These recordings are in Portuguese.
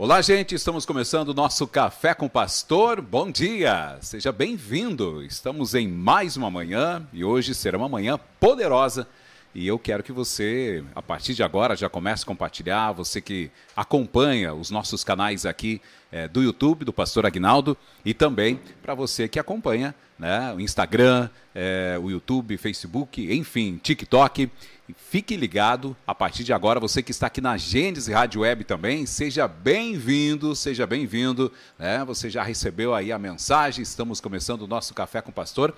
Olá, gente, estamos começando o nosso Café com Pastor. Bom dia, seja bem-vindo. Estamos em mais uma manhã e hoje será uma manhã poderosa. E eu quero que você, a partir de agora, já comece a compartilhar. Você que acompanha os nossos canais aqui é, do YouTube, do Pastor Agnaldo, e também para você que acompanha né, o Instagram, é, o YouTube, Facebook, enfim, TikTok. Fique ligado, a partir de agora, você que está aqui na Gênesis Rádio Web também, seja bem-vindo, seja bem-vindo. Né? Você já recebeu aí a mensagem, estamos começando o nosso Café com o Pastor.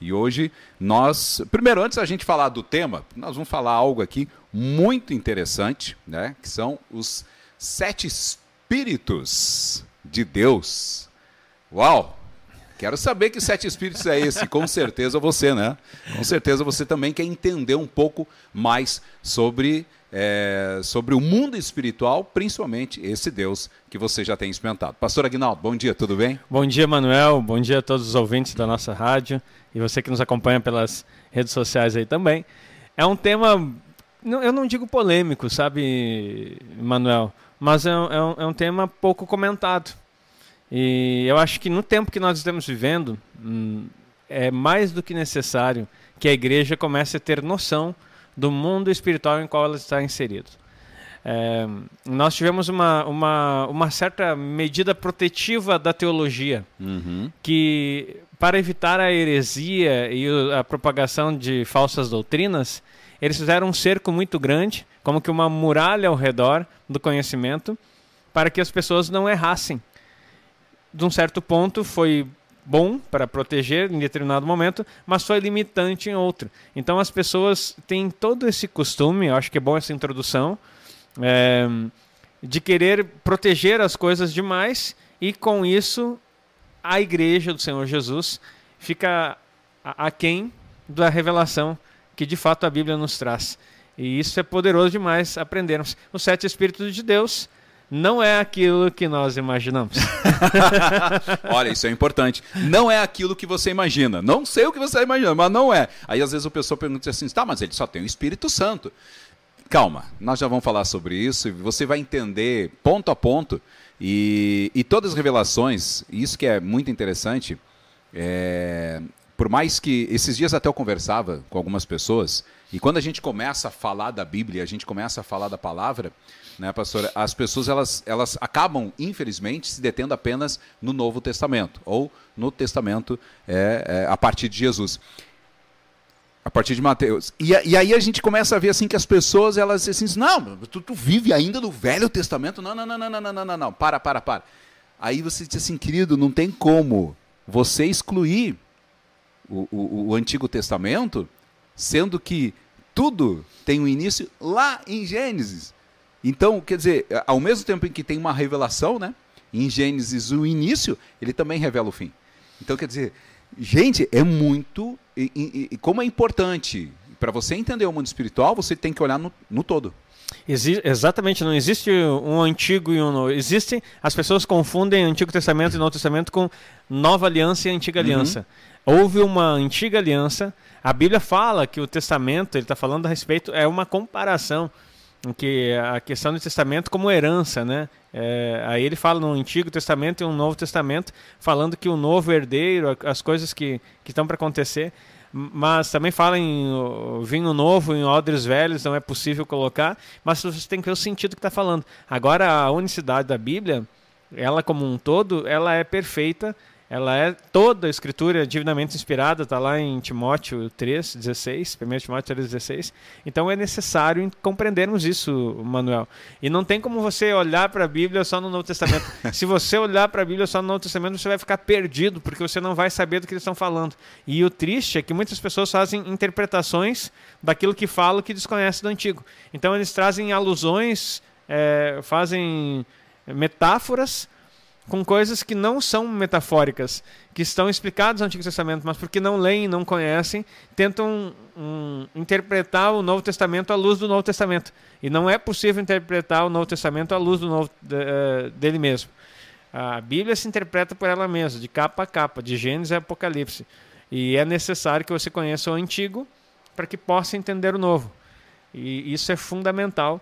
E hoje nós, primeiro, antes da gente falar do tema, nós vamos falar algo aqui muito interessante, né? que são os sete espíritos de Deus. Uau! Quero saber que sete espíritos é esse. Com certeza você, né? Com certeza você também quer entender um pouco mais sobre, é, sobre o mundo espiritual, principalmente esse Deus que você já tem experimentado. Pastor Aguinaldo, bom dia, tudo bem? Bom dia, Manuel. Bom dia a todos os ouvintes da nossa rádio e você que nos acompanha pelas redes sociais aí também. É um tema, eu não digo polêmico, sabe, Manuel? Mas é um, é um, é um tema pouco comentado e eu acho que no tempo que nós estamos vivendo, hum, é mais do que necessário que a igreja comece a ter noção do mundo espiritual em qual ela está inserida. É, nós tivemos uma, uma, uma, certa medida protetiva da teologia, uhum. que para evitar a heresia e a propagação de falsas doutrinas, eles fizeram um cerco muito grande, como que uma muralha ao redor do conhecimento, para que as pessoas não errassem de um certo ponto, foi bom para proteger em determinado momento, mas foi limitante em outro. Então as pessoas têm todo esse costume, eu acho que é bom essa introdução, é, de querer proteger as coisas demais e com isso a igreja do Senhor Jesus fica aquém da revelação que de fato a Bíblia nos traz. E isso é poderoso demais aprendermos. Os sete Espíritos de Deus não é aquilo que nós imaginamos. Olha, isso é importante. Não é aquilo que você imagina. Não sei o que você imagina, mas não é. Aí às vezes o pessoal pergunta assim: tá, mas ele só tem o Espírito Santo. Calma, nós já vamos falar sobre isso e você vai entender ponto a ponto. E, e todas as revelações, isso que é muito interessante, é, por mais que esses dias até eu conversava com algumas pessoas, e quando a gente começa a falar da Bíblia, a gente começa a falar da palavra, né, pastora? As pessoas elas, elas acabam, infelizmente, se detendo apenas no Novo Testamento ou no Testamento é, é, a partir de Jesus. A partir de Mateus. E, e, aí a gente começa a ver assim que as pessoas, elas assim, não, tu, tu vive ainda no Velho Testamento? Não, não, não, não, não, não, não, não, para, para, para. Aí você diz assim, querido, não tem como você excluir o, o, o Antigo Testamento, sendo que tudo tem um início lá em Gênesis. Então, quer dizer, ao mesmo tempo em que tem uma revelação, né? Em Gênesis, o início, ele também revela o fim. Então, quer dizer, gente, é muito. E, e, e como é importante. Para você entender o mundo espiritual, você tem que olhar no, no todo. Exi exatamente, não existe um antigo e um novo. Existem, as pessoas confundem Antigo Testamento e Novo Testamento com Nova Aliança e Antiga uhum. Aliança. Houve uma antiga aliança. A Bíblia fala que o Testamento, ele está falando a respeito, é uma comparação que a questão do testamento como herança, né? É, aí ele fala no Antigo Testamento e no Novo Testamento, falando que o novo herdeiro, as coisas que, que estão para acontecer, mas também fala em vinho novo, em odres velhos, não é possível colocar, mas você tem que ver o sentido que está falando. Agora, a unicidade da Bíblia, ela como um todo, ela é perfeita, ela é toda a escritura divinamente inspirada, está lá em Timóteo 3, 16, 1 Timóteo 3, 16. Então é necessário compreendermos isso, Manuel. E não tem como você olhar para a Bíblia só no Novo Testamento. Se você olhar para a Bíblia só no Novo Testamento, você vai ficar perdido, porque você não vai saber do que eles estão falando. E o triste é que muitas pessoas fazem interpretações daquilo que falam que desconhecem do Antigo. Então eles trazem alusões, é, fazem metáforas com coisas que não são metafóricas, que estão explicadas no Antigo Testamento, mas porque não leem, não conhecem, tentam um, interpretar o Novo Testamento à luz do Novo Testamento. E não é possível interpretar o Novo Testamento à luz do novo, de, uh, dele mesmo. A Bíblia se interpreta por ela mesma, de capa a capa, de Gênesis a Apocalipse. E é necessário que você conheça o Antigo para que possa entender o Novo. E isso é fundamental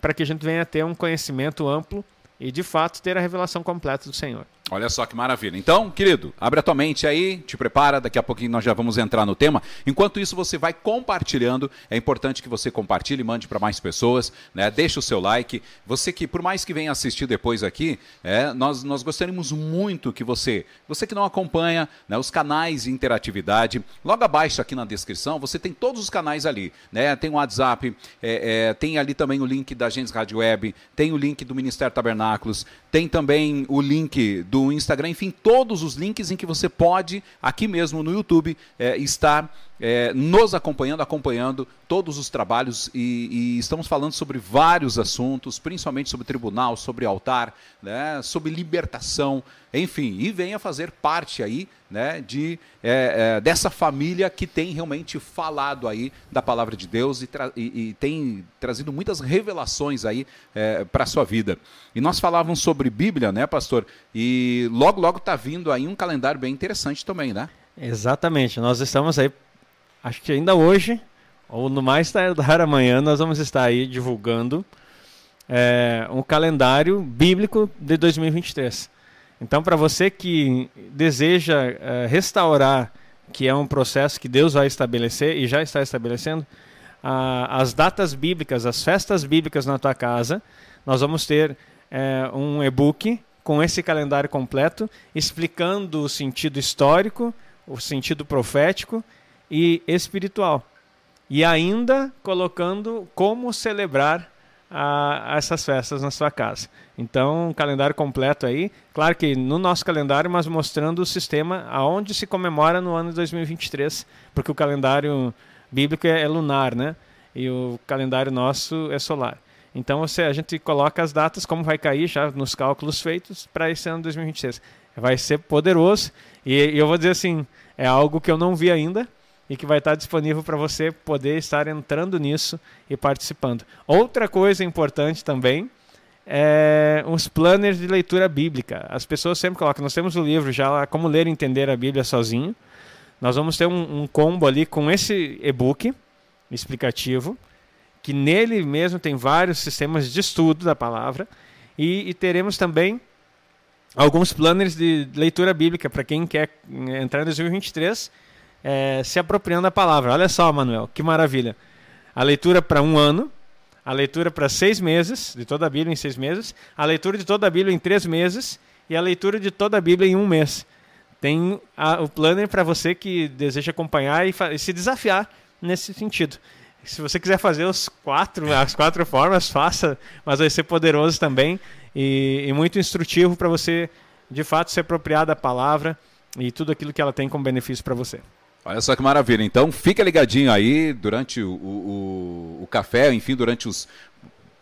para que a gente venha a ter um conhecimento amplo e de fato ter a revelação completa do Senhor. Olha só que maravilha. Então, querido, abre a tua mente aí, te prepara, daqui a pouquinho nós já vamos entrar no tema. Enquanto isso, você vai compartilhando. É importante que você compartilhe, mande para mais pessoas, né? Deixa o seu like. Você que, por mais que venha assistir depois aqui, é, nós, nós gostaríamos muito que você, você que não acompanha né, os canais de interatividade, logo abaixo aqui na descrição, você tem todos os canais ali, né? Tem o WhatsApp, é, é, tem ali também o link da Agência Rádio Web, tem o link do Ministério Tabernáculos, tem também o link do Instagram, enfim, todos os links em que você pode, aqui mesmo no YouTube, é, estar é, nos acompanhando, acompanhando todos os trabalhos e, e, estamos falando sobre vários assuntos, principalmente sobre tribunal, sobre altar, né, sobre libertação, enfim, e venha fazer parte aí né, de, é, é, dessa família que tem realmente falado aí da palavra de Deus e, e, e tem trazido muitas revelações aí é, para a sua vida. E nós falávamos sobre Bíblia, né, pastor? E logo, logo está vindo aí um calendário bem interessante também, né? Exatamente. Nós estamos aí acho que ainda hoje, ou no mais tardar amanhã, nós vamos estar aí divulgando é, um calendário bíblico de 2023. Então, para você que deseja é, restaurar, que é um processo que Deus vai estabelecer e já está estabelecendo, a, as datas bíblicas, as festas bíblicas na tua casa, nós vamos ter é, um e-book com esse calendário completo, explicando o sentido histórico, o sentido profético e espiritual. E ainda colocando como celebrar a, essas festas na sua casa. Então, um calendário completo aí. Claro que no nosso calendário, mas mostrando o sistema aonde se comemora no ano de 2023, porque o calendário bíblico é, é lunar, né? E o calendário nosso é solar. Então, você, a gente coloca as datas, como vai cair já nos cálculos feitos para esse ano de 2023. Vai ser poderoso. E, e eu vou dizer assim, é algo que eu não vi ainda e que vai estar disponível para você poder estar entrando nisso e participando. Outra coisa importante também é os planners de leitura bíblica. As pessoas sempre colocam, nós temos o livro já lá, Como Ler e Entender a Bíblia Sozinho. Nós vamos ter um, um combo ali com esse e-book explicativo, que nele mesmo tem vários sistemas de estudo da palavra, e, e teremos também alguns planners de leitura bíblica para quem quer entrar em 2023 é, se apropriando da palavra. Olha só, Manuel, que maravilha. A leitura para um ano, a leitura para seis meses, de toda a Bíblia em seis meses, a leitura de toda a Bíblia em três meses e a leitura de toda a Bíblia em um mês. Tem a, o planner para você que deseja acompanhar e, e, se desafiar nesse sentido. Se você quiser fazer os quatro, as quatro formas, faça, mas vai ser poderoso também e, e muito instrutivo para você, de fato, se apropriar da palavra e tudo aquilo que ela tem como benefício para você. Olha só que maravilha. Então, fica ligadinho aí durante o, o, o café, enfim, durante os,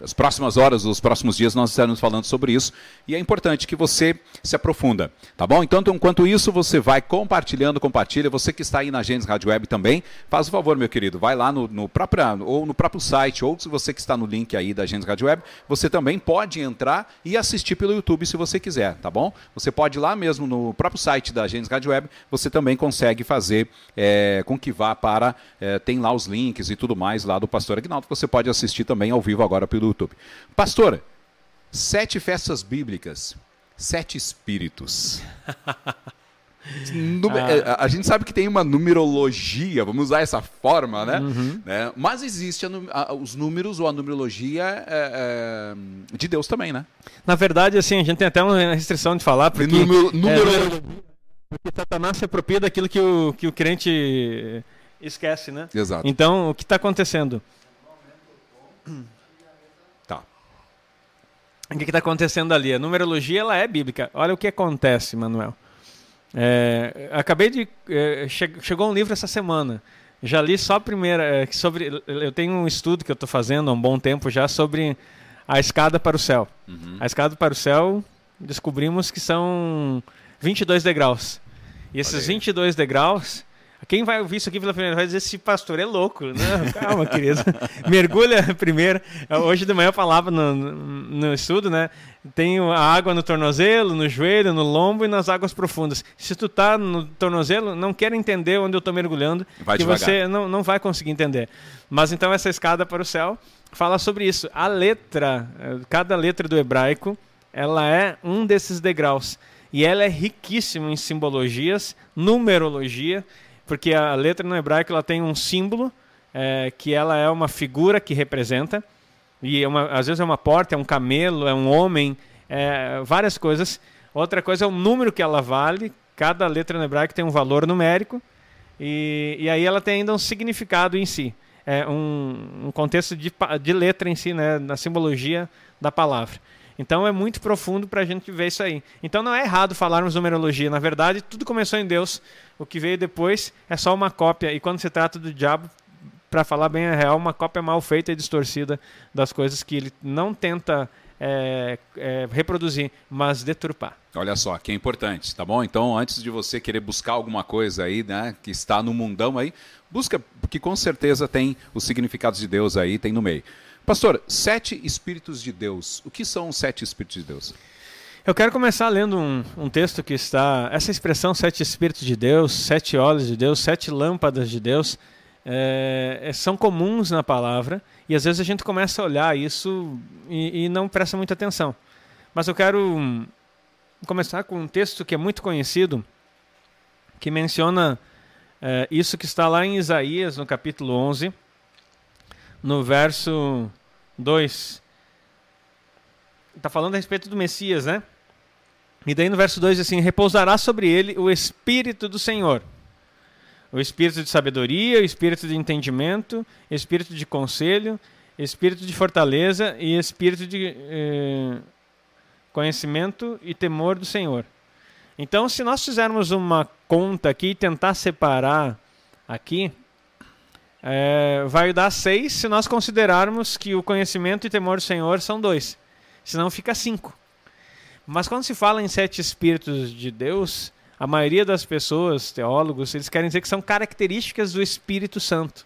as próximas horas, os próximos dias, nós estaremos falando sobre isso. E é importante que você se aprofunda, tá bom? Então, enquanto isso, você vai compartilhando, compartilha. Você que está aí na Gênesis Rádio Web também, faz o favor, meu querido, vai lá no, no, próprio, ou no próprio site, ou se você que está no link aí da Gênesis Rádio Web, você também pode entrar e assistir pelo YouTube se você quiser, tá bom? Você pode ir lá mesmo no próprio site da Gênesis Rádio Web, você também consegue fazer é, com que vá para. É, tem lá os links e tudo mais lá do Pastor Agnaldo, você pode assistir também ao vivo agora pelo YouTube. Pastora, sete festas bíblicas, sete espíritos. ah. a, a, gente sabe que tem uma numerologia, vamos usar essa forma, né? Uhum. né? Mas existe a, a, os números ou a numerologia é, é, de Deus também, né? Na verdade, assim, a gente tem até uma restrição de falar, porque, número, número... É, porque Satanás se apropria daquilo que o, que o crente esquece, né? Exato. Então, o que está acontecendo? O que está acontecendo ali? A numerologia ela é bíblica. Olha o que acontece, Manuel. É, acabei de. É, che chegou um livro essa semana. Já li só a primeira. É, sobre, eu tenho um estudo que eu estou fazendo há um bom tempo já sobre a escada para o céu. Uhum. A escada para o céu, descobrimos que são 22 degraus. E esses 22 degraus quem vai ouvir isso aqui pela primeira vez vai dizer: esse pastor é louco. Não, calma, querido. Mergulha primeiro. Hoje de manhã eu falava no, no estudo, né? Tem a água no tornozelo, no joelho, no lombo e nas águas profundas. Se tu tá no tornozelo, não quer entender onde eu estou mergulhando, vai que devagar. você não, não vai conseguir entender. Mas então essa escada para o céu fala sobre isso. A letra, cada letra do hebraico ela é um desses degraus. E ela é riquíssima em simbologias, numerologia, porque a letra no hebraico ela tem um símbolo, é, que ela é uma figura que representa, e é uma, às vezes é uma porta, é um camelo, é um homem, é, várias coisas. Outra coisa é o número que ela vale, cada letra no hebraico tem um valor numérico, e, e aí ela tem ainda um significado em si. É um, um contexto de, de letra em si, né, na simbologia da palavra. Então é muito profundo para a gente ver isso aí. Então não é errado falarmos numerologia. Na verdade, tudo começou em Deus. O que veio depois é só uma cópia. E quando se trata do diabo, para falar bem a real, uma cópia mal feita e distorcida das coisas que ele não tenta é, é, reproduzir, mas deturpar. Olha só, que é importante, tá bom? Então, antes de você querer buscar alguma coisa aí, né, que está no mundão aí, busca, porque com certeza tem os significados de Deus aí, tem no meio. Pastor, sete Espíritos de Deus. O que são os sete Espíritos de Deus? Eu quero começar lendo um, um, texto que está. Essa expressão, sete Espíritos de Deus, sete olhos de Deus, sete lâmpadas de Deus, é, é, são comuns na palavra e às vezes a gente começa a olhar isso e, e não presta muita atenção. Mas eu quero começar com um texto que é muito conhecido, que menciona é, isso que está lá em Isaías, no capítulo 11 no verso 2. Está falando a respeito do Messias, né? E daí no verso 2 assim: repousará sobre ele o Espírito do Senhor. O espírito de sabedoria, o espírito de entendimento, espírito de conselho, espírito de fortaleza e espírito de eh, conhecimento e temor do Senhor. Então, se nós fizermos uma conta aqui e tentar separar aqui, é, vai dar seis se nós considerarmos que o conhecimento e temor do Senhor são dois. Senão fica cinco. Mas quando se fala em sete espíritos de Deus, a maioria das pessoas, teólogos, eles querem dizer que são características do Espírito Santo.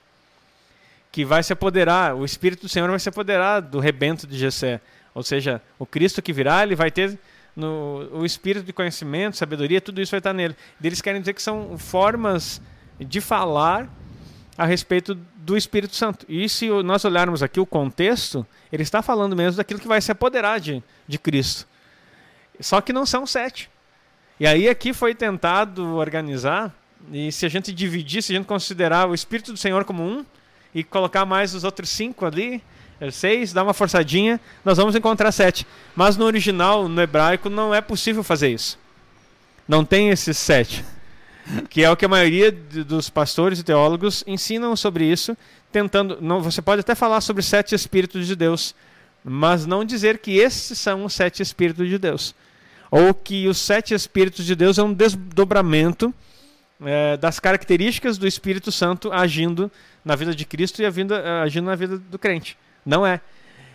Que vai se apoderar, o Espírito do Senhor vai se apoderar do rebento de Jessé. Ou seja, o Cristo que virá, ele vai ter no, o espírito de conhecimento, sabedoria, tudo isso vai estar nele. Eles querem dizer que são formas de falar a respeito do Espírito Santo. E se nós olharmos aqui o contexto, ele está falando mesmo daquilo que vai se apoderar de, de Cristo. Só que não são sete. E aí aqui foi tentado organizar, e se a gente dividir, se a gente considerar o Espírito do Senhor como um, e colocar mais os outros cinco ali, é seis, dar uma forçadinha, nós vamos encontrar sete. Mas no original, no hebraico, não é possível fazer isso. Não tem esses sete que é o que a maioria dos pastores e teólogos ensinam sobre isso, tentando. Não, você pode até falar sobre sete espíritos de Deus, mas não dizer que esses são os sete espíritos de Deus, ou que os sete espíritos de Deus é um desdobramento é, das características do Espírito Santo agindo na vida de Cristo e agindo na vida do crente. Não é.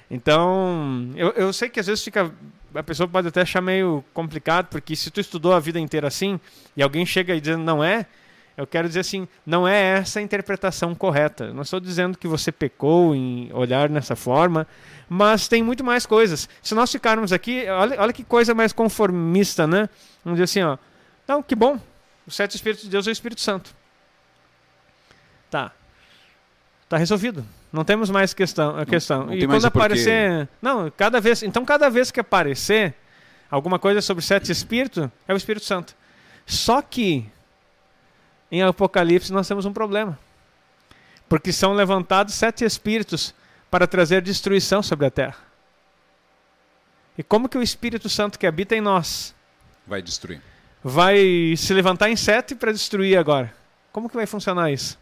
Então, eu, eu sei que às vezes fica a pessoa pode até achar meio complicado, porque se tu estudou a vida inteira assim, e alguém chega e dizendo não é, eu quero dizer assim, não é essa a interpretação correta. Não estou dizendo que você pecou em olhar nessa forma, mas tem muito mais coisas. Se nós ficarmos aqui, olha, olha que coisa mais conformista, né? Vamos dizer assim, ó. Não, que bom. O sete Espíritos de Deus é o Espírito Santo. Tá. Tá resolvido. Não temos mais questão. Questão. Não e quando aparecer. Não, cada vez. Então, cada vez que aparecer alguma coisa sobre sete espíritos, é o Espírito Santo. Só que em Apocalipse nós temos um problema. Porque são levantados sete espíritos para trazer destruição sobre a terra. E como que o Espírito Santo que habita em nós vai destruir? Vai se levantar em sete para destruir agora. Como que vai funcionar isso?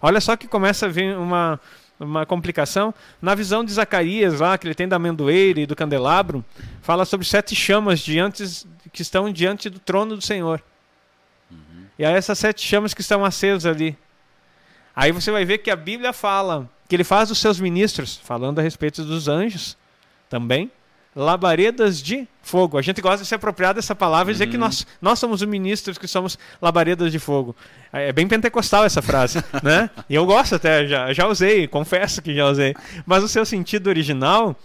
Olha só que começa a vir uma, uma complicação. Na visão de Zacarias, lá, que ele tem da amendoeira e do candelabro, fala sobre sete chamas diante, que estão diante do trono do Senhor. Uhum. E aí essas sete chamas que estão acesas ali. Aí você vai ver que a Bíblia fala que ele faz dos seus ministros, falando a respeito dos anjos também, labaredas de fogo. A gente gosta de se apropriar dessa palavra e dizer que uhum. nós, nós somos os ministros que somos labaredas de fogo. É bem pentecostal essa frase, né? E eu gosto até, já, já usei, confesso que já usei. Mas o seu sentido original,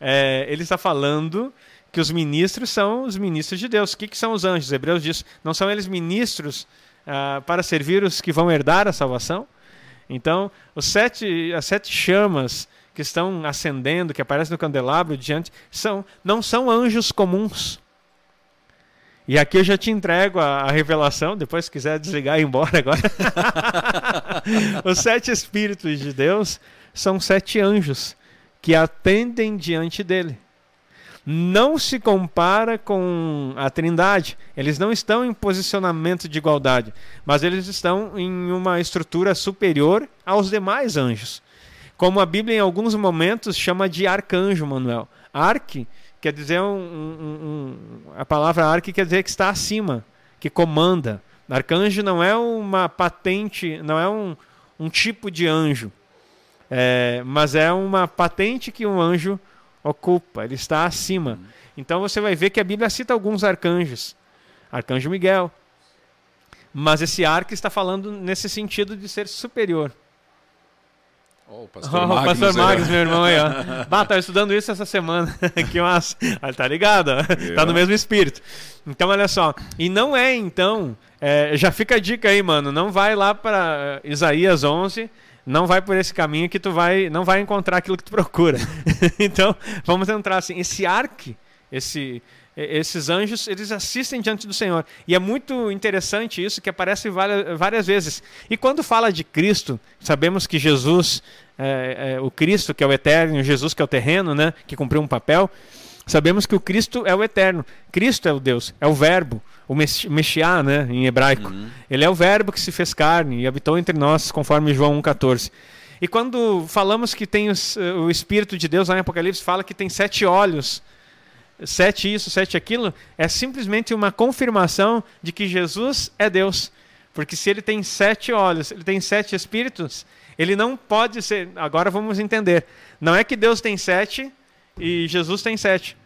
é, ele está falando que os ministros são os ministros de Deus. O que, que são os anjos? Hebreus diz, não são eles ministros ah, para servir os que vão herdar a salvação? Então, os sete, as sete chamas que estão acendendo, que aparecem no candelabro diante, são, não são anjos comuns. E aqui eu já te entrego a, a revelação, depois se quiser desligar e ir embora agora. Os sete Espíritos de Deus são sete anjos que atendem diante dele. Não se compara com a Trindade. Eles não estão em posicionamento de igualdade, mas eles estão em uma estrutura superior aos demais anjos. Como a Bíblia em alguns momentos chama de arcanjo, Manuel. Arque quer dizer um, um, um, a palavra arque quer dizer que está acima, que comanda. Arcanjo não é uma patente, não é um, um tipo de anjo, é, mas é uma patente que um anjo ocupa, ele está acima. Então você vai ver que a Bíblia cita alguns arcanjos. Arcanjo Miguel. Mas esse arque está falando nesse sentido de ser superior. Oh, o pastor, oh, Magnus, pastor Magnus, meu irmão aí, ó. Bah, tá estudando isso essa semana. que massa. Ah, tá ligado? Ó. Tá no mesmo espírito. Então, olha só. E não é, então. É, já fica a dica aí, mano. Não vai lá para Isaías 11. Não vai por esse caminho que tu vai, não vai encontrar aquilo que tu procura. então, vamos entrar assim. Esse arque, esse, esses anjos, eles assistem diante do Senhor. E é muito interessante isso, que aparece várias, várias vezes. E quando fala de Cristo, sabemos que Jesus, é, é, o Cristo que é o eterno, Jesus que é o terreno, né, que cumpriu um papel, sabemos que o Cristo é o eterno. Cristo é o Deus, é o verbo, o Meshiá, né, em hebraico. Uhum. Ele é o verbo que se fez carne e habitou entre nós, conforme João 1,14. E quando falamos que tem os, o Espírito de Deus, lá em Apocalipse, fala que tem sete olhos sete isso, sete aquilo, é simplesmente uma confirmação de que Jesus é Deus. Porque se ele tem sete olhos, ele tem sete espíritos, ele não pode ser. Agora vamos entender. Não é que Deus tem sete e Jesus tem sete.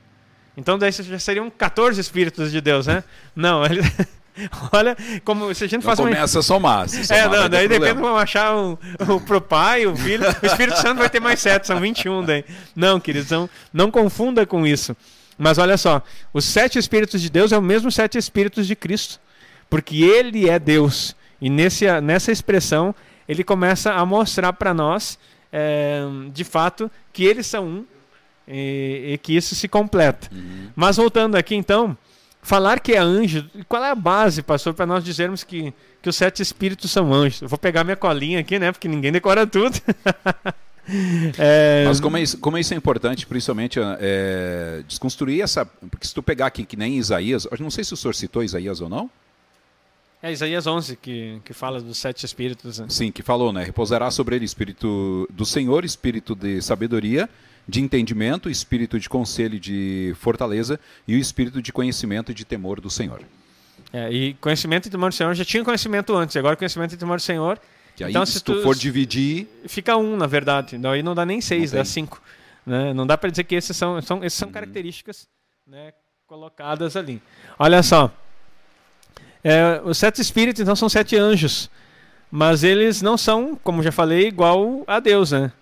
Então daí já seriam 14 espíritos de Deus, né? Não, ele. Olha, como se a gente faz uma. Começa a somar. Somar é, não, daí depende vamos achar o, o pro pai, o filho. O Espírito Santo vai ter mais sete, são 21 daí. Não, queridos, não, não confunda com isso. Mas olha só, os sete Espíritos de Deus é o mesmo sete Espíritos de Cristo. Porque Ele é Deus. E nesse, nessa expressão, ele começa a mostrar para nós, é, de fato, que eles são um e, e que isso se completa. Uhum. Mas voltando aqui então, falar que é anjo, qual é a base, pastor, para nós dizermos que, que os sete espíritos são anjos? Eu vou pegar minha colinha aqui, né? Porque ninguém decora tudo. É... Mas como, é isso, como isso é importante, principalmente, é, desconstruir essa. Porque se tu pegar aqui, que nem Isaías, eu não sei se o senhor citou Isaías ou não. É Isaías 11 que, que fala dos sete espíritos. Né? Sim, que falou, né? Repousará sobre ele espírito do Senhor, espírito de sabedoria, de entendimento, espírito de conselho e de fortaleza e o espírito de conhecimento e de temor do Senhor. É, e conhecimento e temor do Senhor já tinha conhecimento antes, agora conhecimento e temor do Senhor que aí, então, se, se tu, for dividir. Fica um, na verdade. Daí não dá nem seis, dá cinco. Né? Não dá para dizer que esses são, são, esses são uhum. características né, colocadas ali. Olha só. É, os sete espíritos, então, são sete anjos. Mas eles não são, como já falei, igual a Deus, né?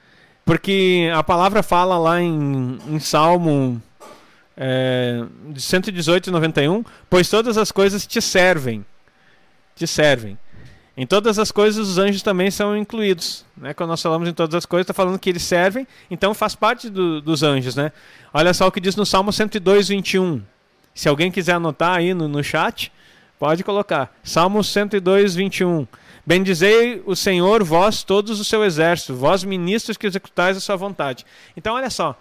Porque a palavra fala lá em, em Salmo é, de 118 e 91, pois todas as coisas te servem. Te servem. Em todas as coisas, os anjos também são incluídos. Né? Quando nós falamos em todas as coisas, está falando que eles servem, então faz parte do, dos anjos. Né? Olha só o que diz no Salmo 102, 21. Se alguém quiser anotar aí no, no chat, pode colocar. Salmo 102, 21. Bendizei o Senhor, vós todos o seu exército, vós ministros que executais a sua vontade. Então, olha só.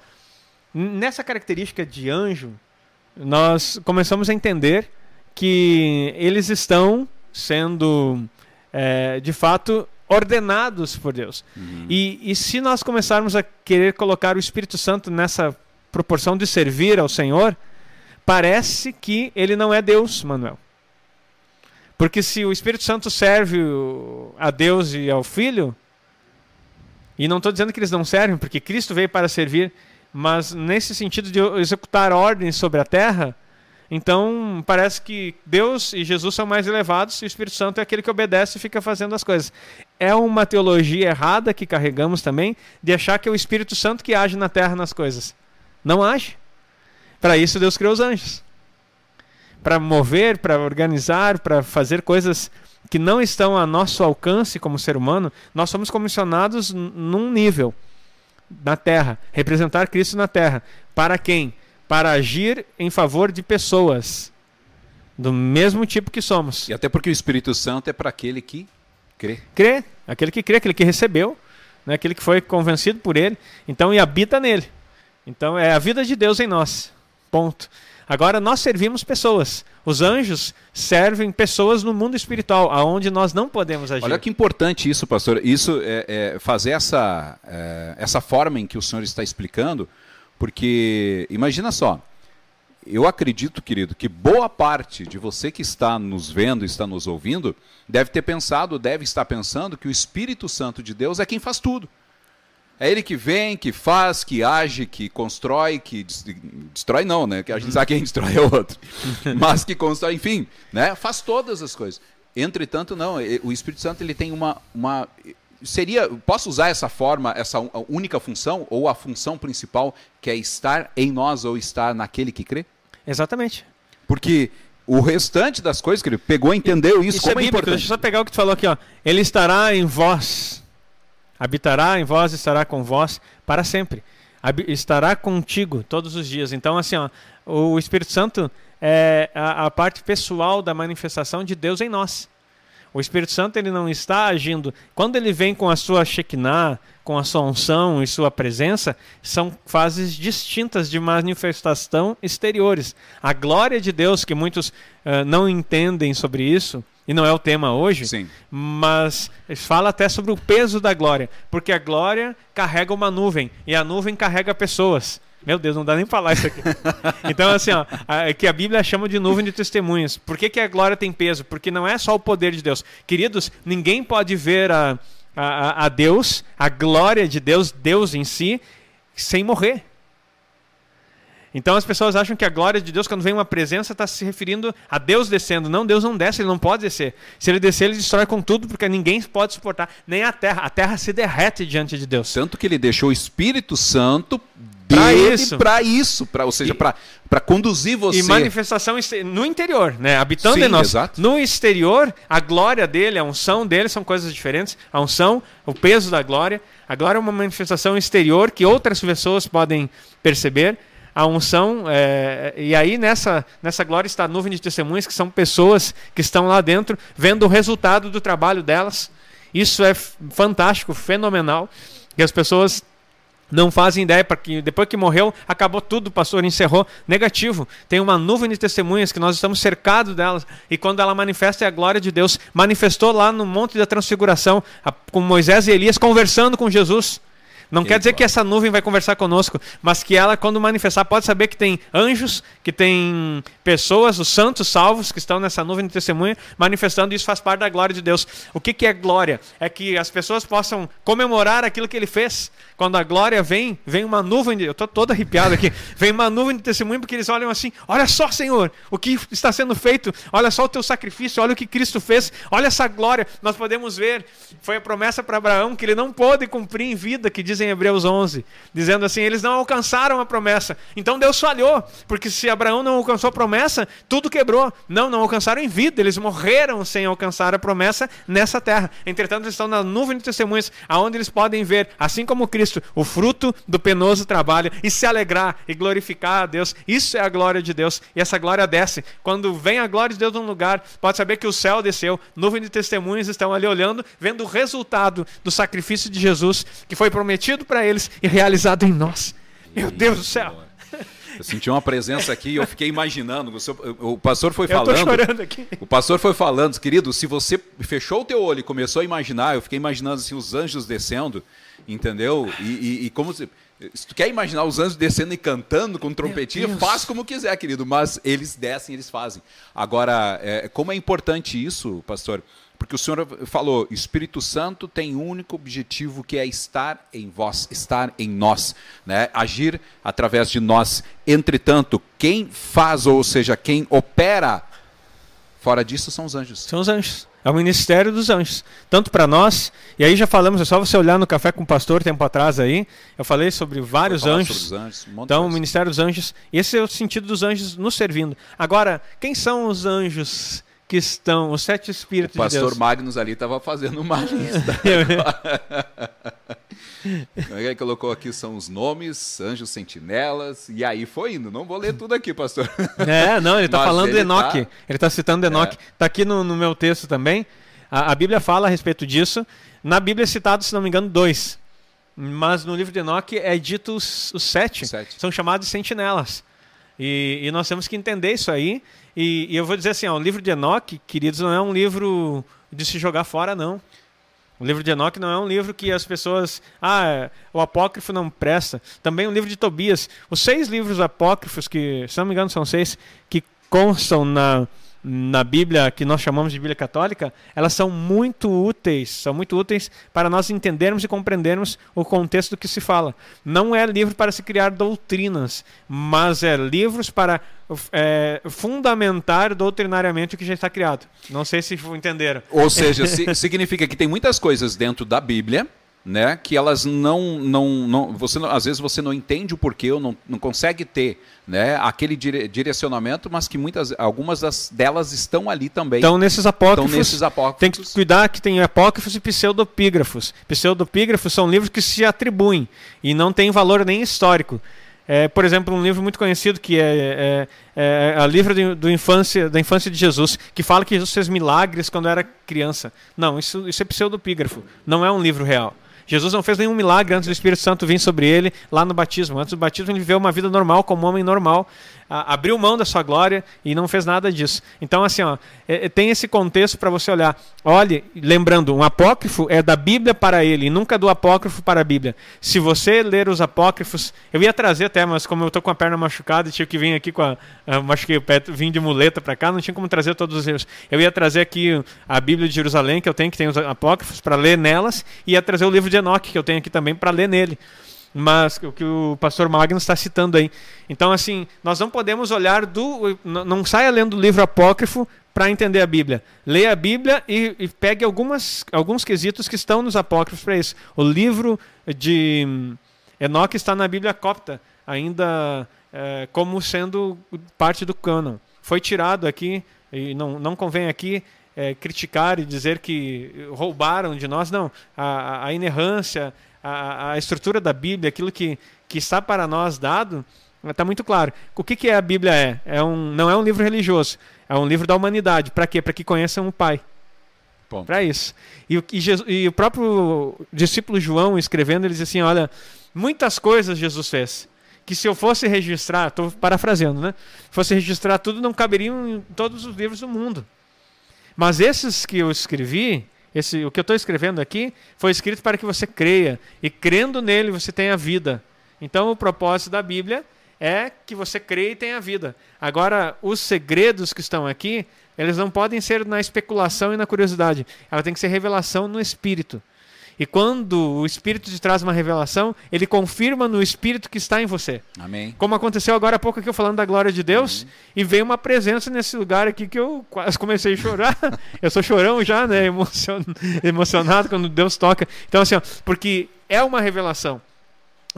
Nessa característica de anjo, nós começamos a entender que eles estão sendo é, de fato, ordenados por Deus. Uhum. E, e se nós começarmos a querer colocar o Espírito Santo nessa proporção de servir ao Senhor, parece que ele não é Deus, Manuel. Porque se o Espírito Santo serve a Deus e ao Filho, e não estou dizendo que eles não servem, porque Cristo veio para servir, mas nesse sentido de executar ordens sobre a terra, então, parece que Deus e Jesus são mais elevados e o Espírito Santo é aquele que obedece e fica fazendo as coisas. É uma teologia errada que carregamos também de achar que é o Espírito Santo que age na terra nas coisas. Não age. Para isso, Deus criou os anjos para mover, para organizar, para fazer coisas que não estão a nosso alcance como ser humano, nós somos comissionados num nível. na terra, representar Cristo na terra. Para quem? Para agir em favor de pessoas do mesmo tipo que somos. E até porque o Espírito Santo é para aquele que crê. Crê, aquele que crê, aquele que recebeu, né? aquele que foi convencido por ele, então e habita nele. Então é a vida de Deus em nós. Ponto. Agora nós servimos pessoas. Os anjos servem pessoas no mundo espiritual, aonde nós não podemos agir. Olha que importante isso, pastor. Isso é, é fazer essa, é, essa forma em que o senhor está explicando, porque imagina só, eu acredito, querido, que boa parte de você que está nos vendo, está nos ouvindo, deve ter pensado, deve estar pensando que o Espírito Santo de Deus é quem faz tudo. É ele que vem, que faz, que age, que constrói, que destrói não, né? Que a gente sabe quem destrói é o outro. Mas que constrói, enfim, né? Faz todas as coisas. Entretanto, não, o Espírito Santo ele tem uma, uma seria, posso usar essa forma, essa única função ou a função principal que é estar em nós ou estar naquele que crê? Exatamente. Porque o restante das coisas que ele pegou, entendeu isso, isso como é, bíblico, é importante. Deixa eu só pegar o que tu falou aqui, ó. Ele estará em vós. Habitará em vós, estará com vós para sempre. Estará contigo todos os dias. Então, assim, ó, o Espírito Santo é a, a parte pessoal da manifestação de Deus em nós. O Espírito Santo ele não está agindo. Quando ele vem com a sua Shekinah, com a sua unção e sua presença, são fases distintas de manifestação exteriores. A glória de Deus, que muitos uh, não entendem sobre isso, e não é o tema hoje, Sim. mas fala até sobre o peso da glória, porque a glória carrega uma nuvem e a nuvem carrega pessoas. Meu Deus, não dá nem pra falar isso aqui. Então, assim, ó, a, que a Bíblia chama de nuvem de testemunhas. Por que, que a glória tem peso? Porque não é só o poder de Deus. Queridos, ninguém pode ver a, a, a Deus, a glória de Deus, Deus em si, sem morrer. Então as pessoas acham que a glória de Deus, quando vem uma presença, está se referindo a Deus descendo. Não, Deus não desce, ele não pode descer. Se ele descer, ele destrói com tudo, porque ninguém pode suportar, nem a terra. A terra se derrete diante de Deus. Tanto que ele deixou o Espírito Santo para isso, para isso, ou seja, para conduzir você. E manifestação no interior, né? Habitando Sim, em nós. Exato. No exterior, a glória dele, a unção dele são coisas diferentes. A unção, o peso da glória. A glória é uma manifestação exterior que outras pessoas podem perceber. A unção, é, e aí nessa, nessa glória está a nuvem de testemunhas, que são pessoas que estão lá dentro vendo o resultado do trabalho delas. Isso é fantástico, fenomenal. E as pessoas não fazem ideia, porque depois que morreu, acabou tudo, o pastor encerrou. Negativo. Tem uma nuvem de testemunhas que nós estamos cercados delas. E quando ela manifesta é a glória de Deus. Manifestou lá no Monte da Transfiguração, com Moisés e Elias conversando com Jesus. Não que quer dizer que essa nuvem vai conversar conosco, mas que ela, quando manifestar, pode saber que tem anjos, que tem pessoas, os santos salvos que estão nessa nuvem de testemunha, manifestando, e isso faz parte da glória de Deus. O que, que é glória? É que as pessoas possam comemorar aquilo que ele fez. Quando a glória vem, vem uma nuvem de. Eu estou todo arrepiado aqui. Vem uma nuvem de testemunho, porque eles olham assim: olha só, Senhor, o que está sendo feito, olha só o teu sacrifício, olha o que Cristo fez, olha essa glória. Nós podemos ver, foi a promessa para Abraão que ele não pôde cumprir em vida, que diz diz em Hebreus 11, dizendo assim: eles não alcançaram a promessa. Então Deus falhou, porque se Abraão não alcançou a promessa, tudo quebrou. Não, não alcançaram em vida, eles morreram sem alcançar a promessa nessa terra. Entretanto, eles estão na nuvem de testemunhas, aonde eles podem ver, assim como Cristo, o fruto do penoso trabalho e se alegrar e glorificar a Deus. Isso é a glória de Deus. E essa glória desce. Quando vem a glória de Deus num lugar, pode saber que o céu desceu, nuvem de testemunhas estão ali olhando, vendo o resultado do sacrifício de Jesus que foi prometido para eles e realizado em nós. Meu Deus do céu. Eu senti uma presença aqui e eu fiquei imaginando. O pastor foi falando. Eu tô chorando aqui. O pastor foi falando, querido, se você fechou o teu olho e começou a imaginar, eu fiquei imaginando assim, os anjos descendo, entendeu? E, e, e como se. Se tu quer imaginar os anjos descendo e cantando com trompetinha, faz como quiser, querido, mas eles descem, eles fazem. Agora, é, como é importante isso, pastor? Porque o Senhor falou, Espírito Santo tem um único objetivo que é estar em vós, estar em nós, né? agir através de nós. Entretanto, quem faz, ou seja, quem opera fora disso são os anjos. São os anjos. É o ministério dos anjos. Tanto para nós, e aí já falamos, é só você olhar no café com o pastor tempo atrás aí, eu falei sobre vários anjos. Sobre anjos um então, o ministério dos anjos, esse é o sentido dos anjos nos servindo. Agora, quem são os anjos que estão, os sete espíritos o pastor de Deus. Magnus ali estava fazendo uma lista. Ele colocou aqui são os nomes, anjos sentinelas, e aí foi indo. Não vou ler tudo aqui, pastor. É, não, ele está falando ele de Enoque. tá- Ele está citando Enoque. É. Está aqui no, no meu texto também. A, a Bíblia fala a respeito disso. Na Bíblia é citado, se não me engano, dois. Mas no livro de Enoque é dito os, os sete. Sete. São chamados de sentinelas. E, e nós temos que entender isso aí. E, e eu vou dizer assim, ó, o livro de Enoque, queridos, não é um livro de se jogar fora, não. O livro de Enoque não é um livro que as pessoas. Ah, o apócrifo não presta. Também o livro de Tobias. Os seis livros apócrifos, que, se não me engano, são seis, que constam na, na Bíblia, que nós chamamos de Bíblia Católica, elas são muito úteis. São muito úteis para nós entendermos e compreendermos o contexto do que se fala. Não é livro para se criar doutrinas, mas é livros para é, fundamentar doutrinariamente o que já está criado. Não sei se entenderam. Ou seja, si- significa que tem muitas coisas dentro da Bíblia, né, que elas não, não, não você não- às vezes você não entende o porquê, ou não, não consegue ter, né, aquele dire- direcionamento, mas que muitas, algumas das, delas estão ali também. Então, nesses apócrifos, Estão nesses apócrifos. tem que cuidar que tem apócrifos e pseudopígrafos. Pseudopígrafos são livros que se atribuem e não têm valor nem histórico. É, por exemplo, um livro muito conhecido que é, é, é a livro do infância, da infância de Jesus, que fala que Jesus fez milagres quando era criança. Não, isso, isso é pseudopígrafo. Não é um livro real. Jesus não fez nenhum milagre antes do Espírito Santo vir sobre ele lá no batismo. Antes do batismo, ele viveu uma vida normal, como homem normal, abriu mão da sua glória e não fez nada disso. Então, assim, ó, é- é- tem esse contexto para você olhar. Olhe, lembrando, um apócrifo é da Bíblia para ele, e nunca do apócrifo para a Bíblia. Se você ler os apócrifos, eu ia trazer até, mas como eu tô com a perna machucada e tive que vir aqui com a. machuquei o pé, vim de muleta para cá, não tinha como trazer todos os livros. Eu ia trazer aqui a Bíblia de Jerusalém, que eu tenho, que tem os apócrifos, para ler nelas, e ia trazer o livro de Enoque, que eu tenho aqui também, para ler nele mas o que o pastor Magnus está citando aí. Então, assim, nós não podemos olhar do. Não saia lendo o livro apócrifo para entender a Bíblia. Leia a Bíblia e, e pegue algumas, alguns quesitos que estão nos apócrifos para isso. O livro de hum, Enoque está na Bíblia copta, ainda eh, como sendo parte do cânon. Foi tirado aqui, e não, não convém aqui eh, criticar e dizer que roubaram de nós, não. A- a inerrância, a, a estrutura da Bíblia, aquilo que, que está para nós dado, está muito claro. O que, que é a Bíblia é? é um, não é um livro religioso, é um livro da humanidade. Para quê? Para que conheçam o Pai. Para isso. E, o- e Jesus- e o próprio discípulo João escrevendo, ele diz assim: olha, muitas coisas Jesus fez. Que se eu fosse registrar, estou parafraseando, né? Fosse registrar tudo, não caberiam em todos os livros do mundo. Mas esses que eu escrevi, esse, o que eu estou escrevendo aqui, foi escrito para que você creia. E crendo nele, você tenha vida. Então, o propósito da Bíblia é que você creia e tenha vida. Agora, os segredos que estão aqui, eles não podem ser na especulação e na curiosidade. Ela tem que ser revelação no Espírito. E quando o Espírito te traz uma revelação, ele confirma no Espírito que está em você. Amém. Como aconteceu agora há pouco aqui eu falando da glória de Deus, e veio uma presença nesse lugar aqui que eu quase comecei a chorar. eu sou chorão já, né? Emocion... Emocionado quando Deus toca. Então, assim, ó, porque é uma revelação.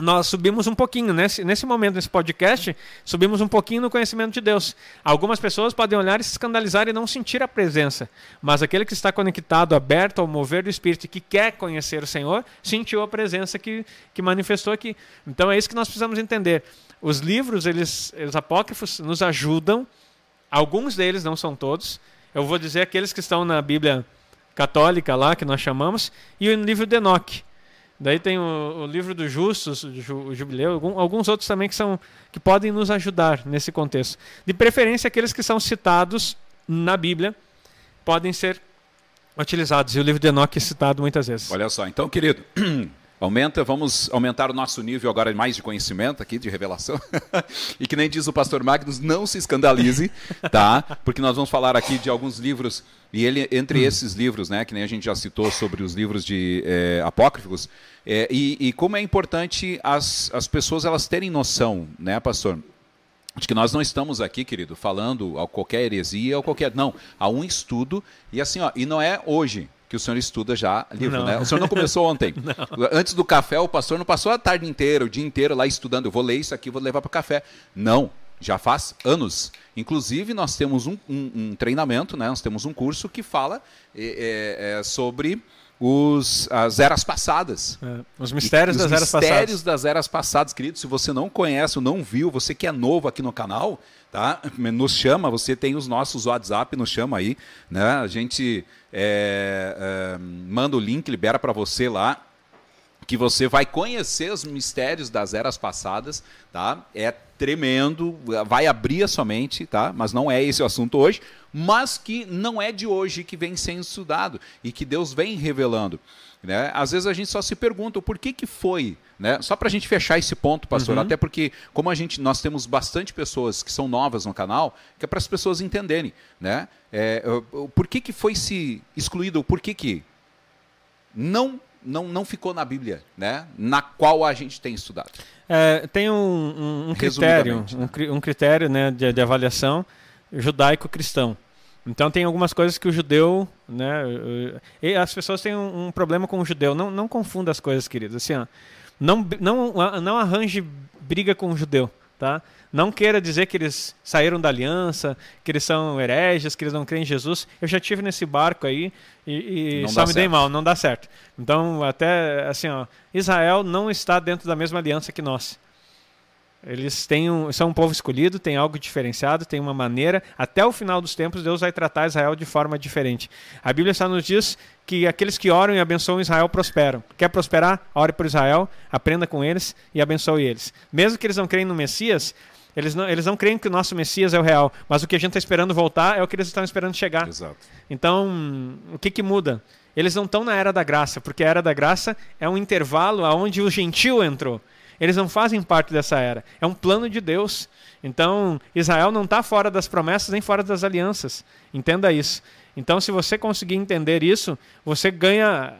Nós subimos um pouquinho, nesse, nesse momento, nesse podcast, subimos um pouquinho no conhecimento de Deus. Algumas pessoas podem olhar e se escandalizar e não sentir a presença. Mas aquele que está conectado, aberto ao mover do Espírito e que quer conhecer o Senhor, sentiu a presença que, que manifestou aqui. Então é isso que nós precisamos entender. Os livros, eles, os apócrifos, nos ajudam. Alguns deles, não são todos. Eu vou dizer aqueles que estão na Bíblia católica lá, que nós chamamos, e o livro de Enoque. Daí tem o, o livro dos justos, o Ju- o jubileu, algum- alguns outros também que são que podem nos ajudar nesse contexto. De preferência aqueles que são citados na Bíblia podem ser utilizados. E o livro de Enoque é citado muitas vezes. Olha só, então, querido, aumenta, vamos aumentar o nosso nível agora mais de conhecimento aqui, de revelação. e que nem diz o pastor Magnus, não se escandalize, tá? Porque nós vamos falar aqui de alguns livros, e ele, entre esses livros, né, que nem a gente já citou sobre os livros de eh, apócrifos, eh, e, e como é importante as, as pessoas elas terem noção, né, pastor? de que nós não estamos aqui, querido, falando a qualquer heresia ou qualquer. Não, há um estudo, e assim, ó, e não é hoje que o senhor estuda já livro, Não. né? O senhor não começou ontem. Antes do café, o pastor não passou a tarde inteira, o dia inteiro lá estudando. Eu vou ler isso aqui, vou levar para o café. Não. Já faz anos. Inclusive, nós temos um, um, um treinamento, né? nós temos um curso que fala é, é, sobre os, as eras passadas. É, os mistérios e, das os eras mistérios passadas. das eras passadas, querido. Se você não conhece ou não viu, você que é novo aqui no canal, tá? Nos chama, você tem os nossos WhatsApp, nos chama aí, né? A gente é, é, manda o link, libera para você lá que você vai conhecer os mistérios das eras passadas, tá? É tremendo, vai abrir a sua mente, tá? Mas não é esse o assunto hoje, mas que não é de hoje que vem sendo estudado e que Deus vem revelando. Né? Às vezes a gente só se pergunta por que, que foi, né? Só para a gente fechar esse ponto, pastor, Uhum. até porque como a gente, nós temos bastante pessoas que são novas no canal, que é para as pessoas entenderem, né? É, por que, que foi se excluído? Por que que não não não ficou na Bíblia, né? Na qual a gente tem estudado. É, tem um, um- um critério, Resumidamente, né? um, cri- um critério né, de, de avaliação judaico-cristão. Então tem algumas coisas que o judeu, né, e as pessoas têm um, um problema com o judeu. Não, não confunda as coisas, queridos. Assim, ó, não, não, não arranje briga com o judeu, tá? Não queira dizer que eles saíram da aliança, que eles são hereges, que eles não creem em Jesus. Eu já tive nesse barco aí e, e só me dei certo. mal, não dá certo. Então, até assim, ó, Israel não está dentro da mesma aliança que nós. Eles têm um, são um povo escolhido, tem algo diferenciado, tem uma maneira. Até o final dos tempos, Deus vai tratar Israel de forma diferente. A Bíblia só nos diz que aqueles que oram e abençoam Israel prosperam. Quer prosperar? Ore por Israel, aprenda com eles e abençoe eles. Mesmo que eles não creem no Messias, eles não, eles não creem que o nosso Messias é o real, mas o que a gente está esperando voltar é o que eles estão esperando chegar. Exato. Então, o que, que muda? Eles não estão na era da graça, porque a era da graça é um intervalo onde o gentil entrou. Eles não fazem parte dessa era. É um plano de Deus. Então, Israel não está fora das promessas nem fora das alianças. Entenda isso. Então, se você conseguir entender isso, você ganha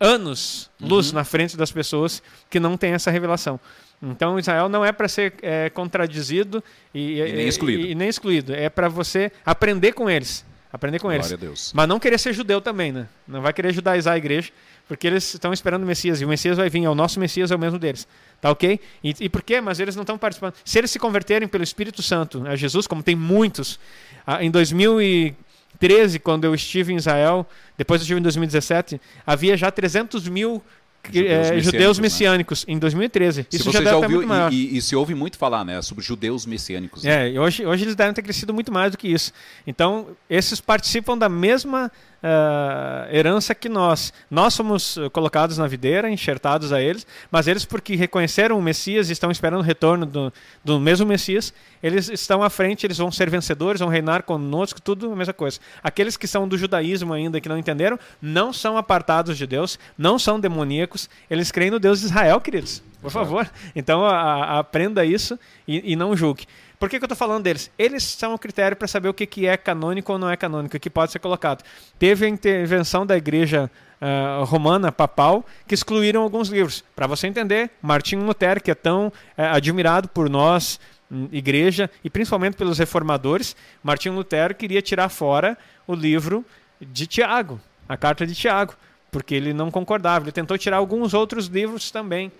anos luz na frente das pessoas que não têm essa revelação. Então, Israel não é para ser é, contradizido e, E nem excluído. e- e nem excluído. É para você aprender com eles. Aprender com eles. Glória a Deus. Mas não querer ser judeu também, né? Não vai querer judaizar a igreja, porque eles estão esperando o Messias. E o Messias vai vir, é o nosso Messias, é o mesmo deles. Tá ok? E, e por quê? Mas eles não estão participando. Se eles se converterem pelo Espírito Santo a Jesus, como tem muitos, ah, em 2013, quando eu estive em Israel, depois eu estive em 2017, havia já 300 mil Judeus eh, messiânicos, judeus né? messiânicos em 2013. Se Isso já já, ouviu, e, e- e se ouve muito falar, né, sobre judeus messiânicos. né? É, e hoje, hoje eles devem ter crescido muito mais do que isso. Então, esses participam da mesma ah, herança que nós. Nós somos eh, colocados na videira, enxertados a eles, mas eles, porque reconheceram o Messias e estão esperando o retorno do, do mesmo Messias, eles estão à frente, eles vão ser vencedores, vão reinar conosco, tudo a mesma coisa. Aqueles que são do judaísmo ainda, que não entenderam, não são apartados de Deus, não são demoníacos, eles creem no Deus de Israel, queridos. Por favor. Então, a- a- aprenda isso e, e não julgue. Por que, que eu estou falando deles? Eles são o critério para saber o que, que é canônico ou não é canônico, o que pode ser colocado. Teve a intervenção da igreja ah, romana, papal, que excluíram alguns livros. Para você entender, Martinho Lutero, que é tão eh, admirado por nós, hum, igreja, e principalmente pelos reformadores, Martinho Lutero queria tirar fora o livro de Tiago, a carta de Tiago, porque ele não concordava. Ele tentou tirar alguns outros livros também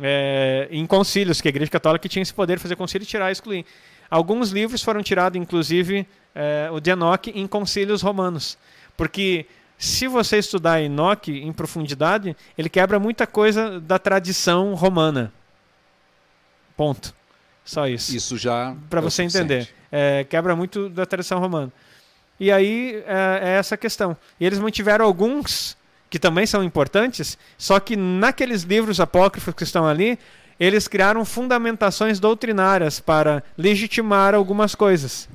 é, em concílios, que a Igreja Católica tinha esse poder de fazer concílio e tirar e excluir. Alguns livros foram tirados, inclusive é, o de Enoque, em concílios romanos. Porque se você estudar Enoque em profundidade, ele quebra muita coisa da tradição romana. Ponto. Só isso. Isso já. Para é você entender. É, quebra muito da tradição romana. E aí é, é essa questão. E eles mantiveram alguns que também são importantes, só que naqueles livros apócrifos que estão ali, eles criaram fundamentações doutrinárias para legitimar algumas coisas,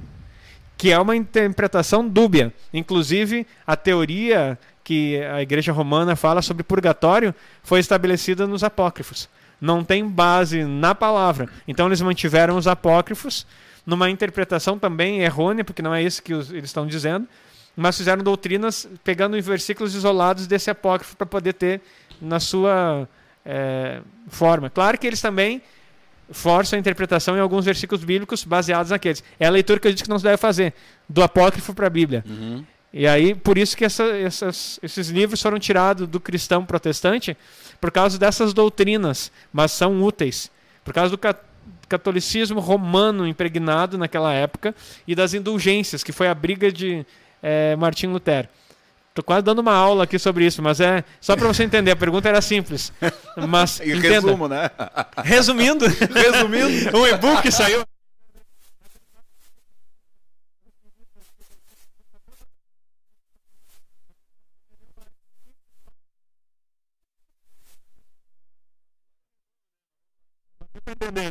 que é uma interpretação dúbia. Inclusive, a teoria que a Igreja Romana fala sobre purgatório foi estabelecida nos apócrifos. Não tem base na palavra. Então, eles mantiveram os apócrifos numa interpretação também errônea, porque não é isso que eles estão dizendo, mas fizeram doutrinas pegando em versículos isolados desse apócrifo para poder ter na sua eh, forma. Claro que eles também forçam a interpretação em alguns versículos bíblicos baseados naqueles. É a leitura que eu disse que não se deve fazer, do apócrifo para a Bíblia. Uhum. E aí, por isso que essa- essas- esses livros foram tirados do cristão protestante, por causa dessas doutrinas, mas são úteis. Por causa do, ca- catolicismo romano impregnado naquela época e das indulgências, que foi a briga de é, Martim Lutero. Estou quase dando uma aula aqui sobre isso, mas é só para você entender. A pergunta era simples. Mas entenda. resumo, né? Resumindo, Resumindo. um e-book saiu.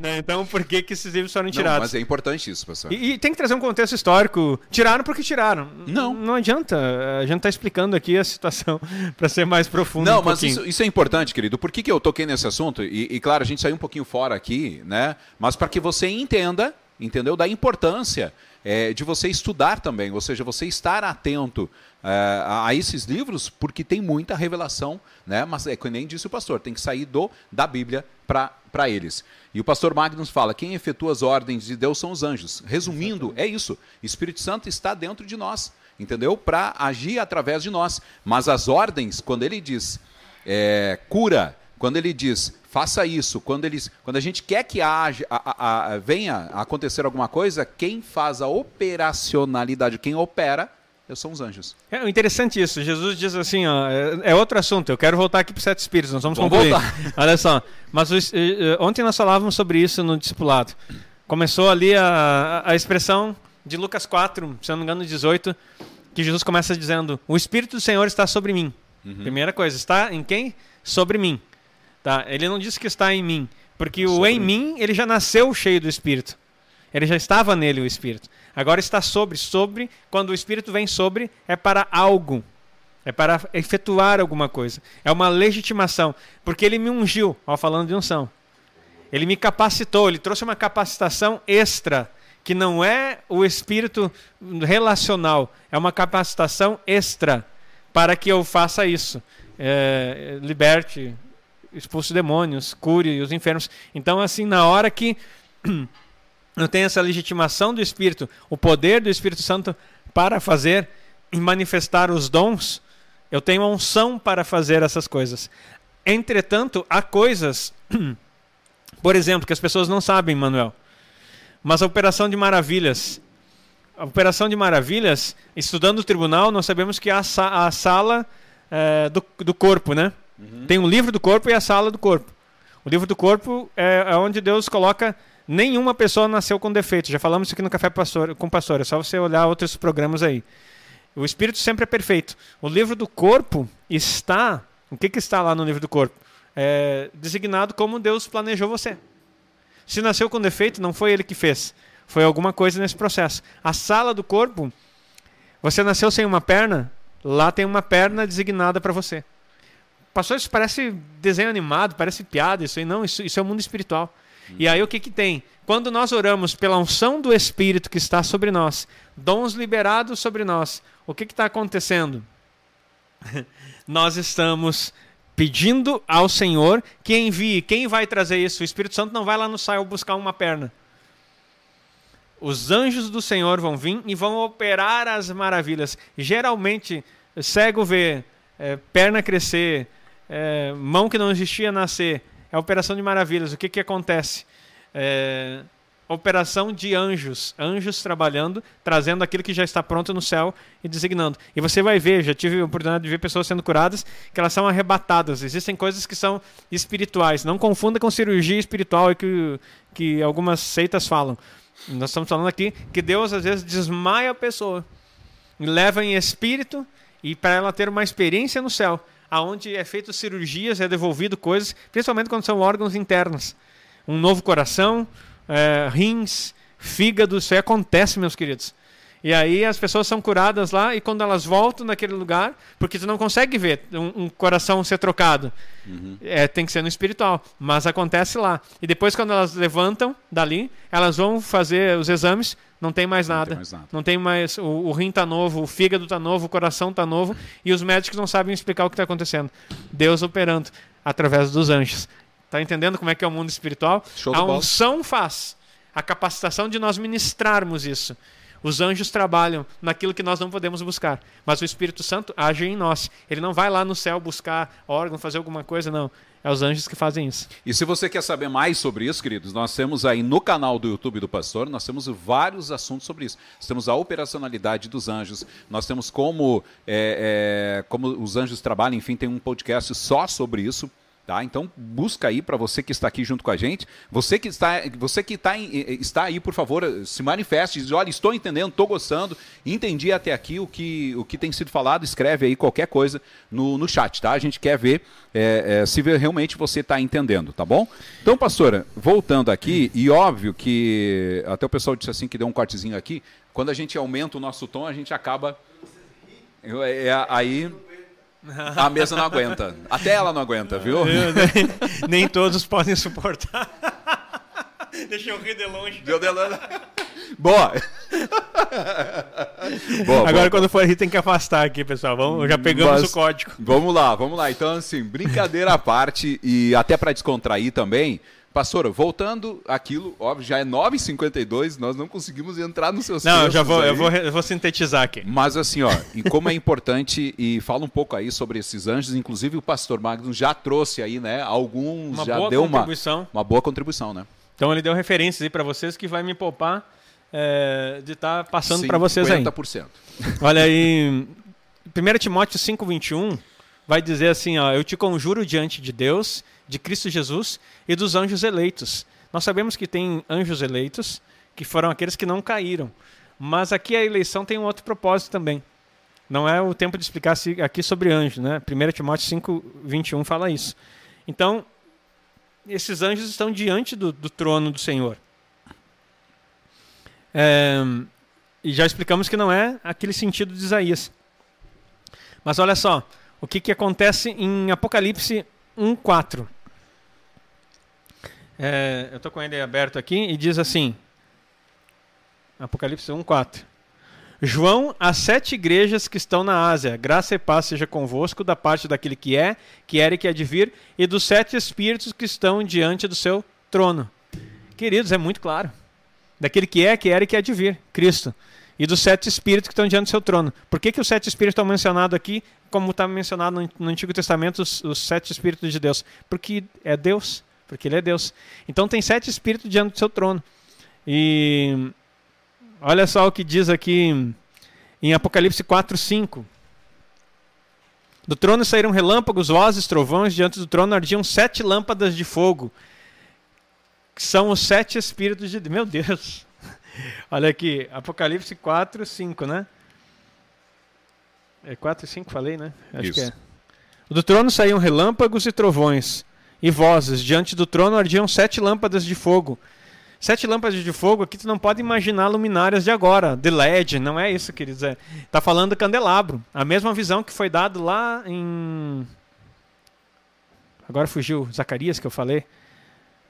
Né? Então, por que, que esses livros foram Não, tirados? mas é importante isso, pastor. E, e tem que trazer um contexto histórico. Tiraram porque tiraram. Não. Não adianta. A gente está explicando aqui a situação para ser mais profundo. Não, um mas isso, isso é importante, querido. Por que, que eu toquei nesse assunto? E, e, claro, a gente saiu um pouquinho fora aqui, né? Mas para que você entenda, entendeu? Da importância é, de você estudar também, ou seja, você estar atento é, a, esses livros, porque tem muita revelação, né? Mas é que nem disse o pastor, tem que sair do da Bíblia para eles. E o pastor Magnus fala: quem efetua as ordens de Deus são os anjos. Resumindo, é isso. Espírito Santo está dentro de nós, entendeu? Para agir através de nós. Mas as ordens, quando ele diz é, cura, quando ele diz faça isso, quando, eles, quando a gente quer que haja, a, a, a, venha a acontecer alguma coisa, quem faz a operacionalidade, quem opera, são os anjos. É interessante isso. Jesus diz assim, ó, é, é outro assunto. Eu quero voltar aqui para os sete espíritos. Nós vamos, Vamos concluir. voltar. Olha só. Mas os, ontem nós falávamos sobre isso no discipulado. Começou ali a, a expressão de Lucas 4, se não me engano, 18, que Jesus começa dizendo: O Espírito do Senhor está sobre mim. Primeira coisa, está em quem? Sobre mim. Tá? Ele não disse que está em mim, porque o Sobre em mim, ele já nasceu cheio do Espírito. Ele já estava nele o Espírito. Agora está sobre. Sobre, quando o Espírito vem sobre, é para algo. É para efetuar alguma coisa. É uma legitimação. Porque ele me ungiu, ó, falando de unção. Ele me capacitou, ele trouxe uma capacitação extra, que não é o espírito relacional, é uma capacitação extra para que eu faça isso. É, liberte, expulse demônios, cure os enfermos. Então, assim, na hora que eu tenho essa legitimação do Espírito, o poder do Espírito Santo para fazer e manifestar os dons, eu tenho a unção para fazer essas coisas. Entretanto, há coisas, por exemplo, que as pessoas não sabem, Manuel. Mas a operação de maravilhas, a operação de maravilhas, estudando o tribunal, nós sabemos que há a sala é, do, do corpo, né? Uhum. Tem o livro do corpo e a sala do corpo. O livro do corpo é, é onde Deus coloca nenhuma pessoa nasceu com defeito. Já falamos isso aqui no Café Pastor, com Pastor, é só você olhar outros programas aí. O espírito sempre é perfeito. O livro do corpo está. O que, que está lá no livro do corpo? É designado como Deus planejou você. Se nasceu com defeito, não foi ele que fez. Foi alguma coisa nesse processo. A sala do corpo, você nasceu sem uma perna, lá tem uma perna designada para você. Pastor, isso parece desenho animado, parece piada, isso aí. Não, isso, isso é o mundo espiritual. E aí o que, que tem? Quando nós oramos pela unção do Espírito que está sobre nós, dons liberados sobre nós, o que está acontecendo? nós estamos pedindo ao Senhor que envie. Quem vai trazer isso? O Espírito Santo não vai lá no céu buscar uma perna. Os anjos do Senhor vão vir e vão operar as maravilhas. Geralmente, cego vê, é, perna crescer, é, mão que não existia nascer. É a operação de maravilhas. O que, que acontece? É, operação de anjos, anjos trabalhando, trazendo aquilo que já está pronto no céu e designando. E você vai ver, já tive a oportunidade de ver pessoas sendo curadas, que elas são arrebatadas. Existem coisas que são espirituais. Não confunda com cirurgia espiritual que, que algumas seitas falam. Nós estamos falando aqui que Deus às vezes desmaia a pessoa, leva em espírito e para ela ter uma experiência no céu, aonde é feito cirurgias, é devolvido coisas, principalmente quando são órgãos internos. Um novo coração, é, rins, fígado, isso aí acontece, meus queridos. E aí as pessoas são curadas lá e quando elas voltam naquele lugar, porque tu não consegue ver um, um coração ser trocado, uhum. é, tem que ser no espiritual, mas acontece lá. E depois quando elas levantam dali, elas vão fazer os exames, não tem mais, não nada. Tem mais nada. Não tem mais. O, o rim tá novo, o fígado tá novo, o coração tá novo e os médicos não sabem explicar o que está acontecendo. Deus operando através dos anjos. Tá entendendo como é que é o mundo espiritual? Show a unção faz a capacitação de nós ministrarmos isso. Os anjos trabalham naquilo que nós não podemos buscar, mas o Espírito Santo age em nós. Ele não vai lá no céu buscar órgão, fazer alguma coisa, não. é os anjos que fazem isso. E se você quer saber mais sobre isso, queridos, nós temos aí no canal do YouTube do Pastor, nós temos vários assuntos sobre isso. Nós temos a operacionalidade dos anjos, nós temos como, é, é, como os anjos trabalham, enfim, tem um podcast só sobre isso. Tá? Então busca aí para você que está aqui junto com a gente, você que está, você que está, está aí, por favor, se manifeste, diz, olha, estou entendendo, estou gostando, entendi até aqui o que, o que tem sido falado, escreve aí qualquer coisa no, no chat, tá? A gente quer ver é, é, se realmente você está entendendo, tá bom? Então, pastora, voltando aqui, e óbvio que até o pessoal disse assim que deu um cortezinho aqui, quando a gente aumenta o nosso tom, a gente acaba. É, aí a mesa não aguenta. Até ela não aguenta, viu? Eu, nem, nem, todos podem suportar. Deixa eu rir de longe. Deu de longe. Boa. boa. Agora, boa, quando for rir, tem que afastar aqui, pessoal. Vamos, já pegamos Mas, o código. Vamos lá, vamos lá. Então, assim, brincadeira à parte e até para descontrair também. Pastora, voltando aquilo, óbvio, já é 9h52, nós não conseguimos entrar nos seus Não, eu já vou, eu vou, eu vou sintetizar aqui. Mas assim, ó, e como é importante, e fala um pouco aí sobre esses anjos, inclusive o pastor Magnus já trouxe aí, né, alguns, uma já boa deu contribuição. Uma, uma boa contribuição, né? Então ele deu referências aí para vocês que vai me poupar é, de estar tá passando para vocês aí. 50%. Olha aí, 1 Timóteo 5,21 vai dizer assim, ó, eu te conjuro diante de Deus de Cristo Jesus e dos anjos eleitos. Nós sabemos que tem anjos eleitos, que foram aqueles que não caíram. Mas aqui a eleição tem um outro propósito também. Não é o tempo de explicar aqui sobre anjos, né? 1 Timóteo 5, 21 fala isso. Então, esses anjos estão diante do, do trono do Senhor. É, e já explicamos que não é aquele sentido de Isaías. Mas olha só, o que, que acontece em Apocalipse 1,4. É, eu estou com ele aberto aqui e diz assim: Apocalipse 1, 4. João, as sete igrejas que estão na Ásia, graça e paz seja convosco, da parte daquele que é, que era e que há de vir, e dos sete espíritos que estão diante do seu trono. Queridos, é muito claro. Daquele que é, que era e que há de vir, Cristo. E dos sete espíritos que estão diante do seu trono. Por que, que os sete espíritos estão mencionados aqui, como está mencionado no, Antigo Testamento, os, os sete espíritos de Deus? Porque é Deus porque ele é Deus. Então tem sete espíritos diante do seu trono. E olha só o que diz aqui em Apocalipse 4, 5. Do trono saíram relâmpagos, vozes, trovões, diante do trono ardiam sete lâmpadas de fogo, que são os sete espíritos de Deus. Meu Deus! Olha aqui, Apocalipse 4, 5, né? É 4 e 5, falei, né? Acho Isso. que é. Do trono saíam relâmpagos e trovões, e vozes. Diante do trono ardiam sete lâmpadas de fogo. Sete lâmpadas de fogo, aqui tu não pode imaginar luminárias de agora, de LED, não é isso, queridos. É, tá falando candelabro. A mesma visão que foi dado lá em. Agora fugiu Zacarias que eu falei.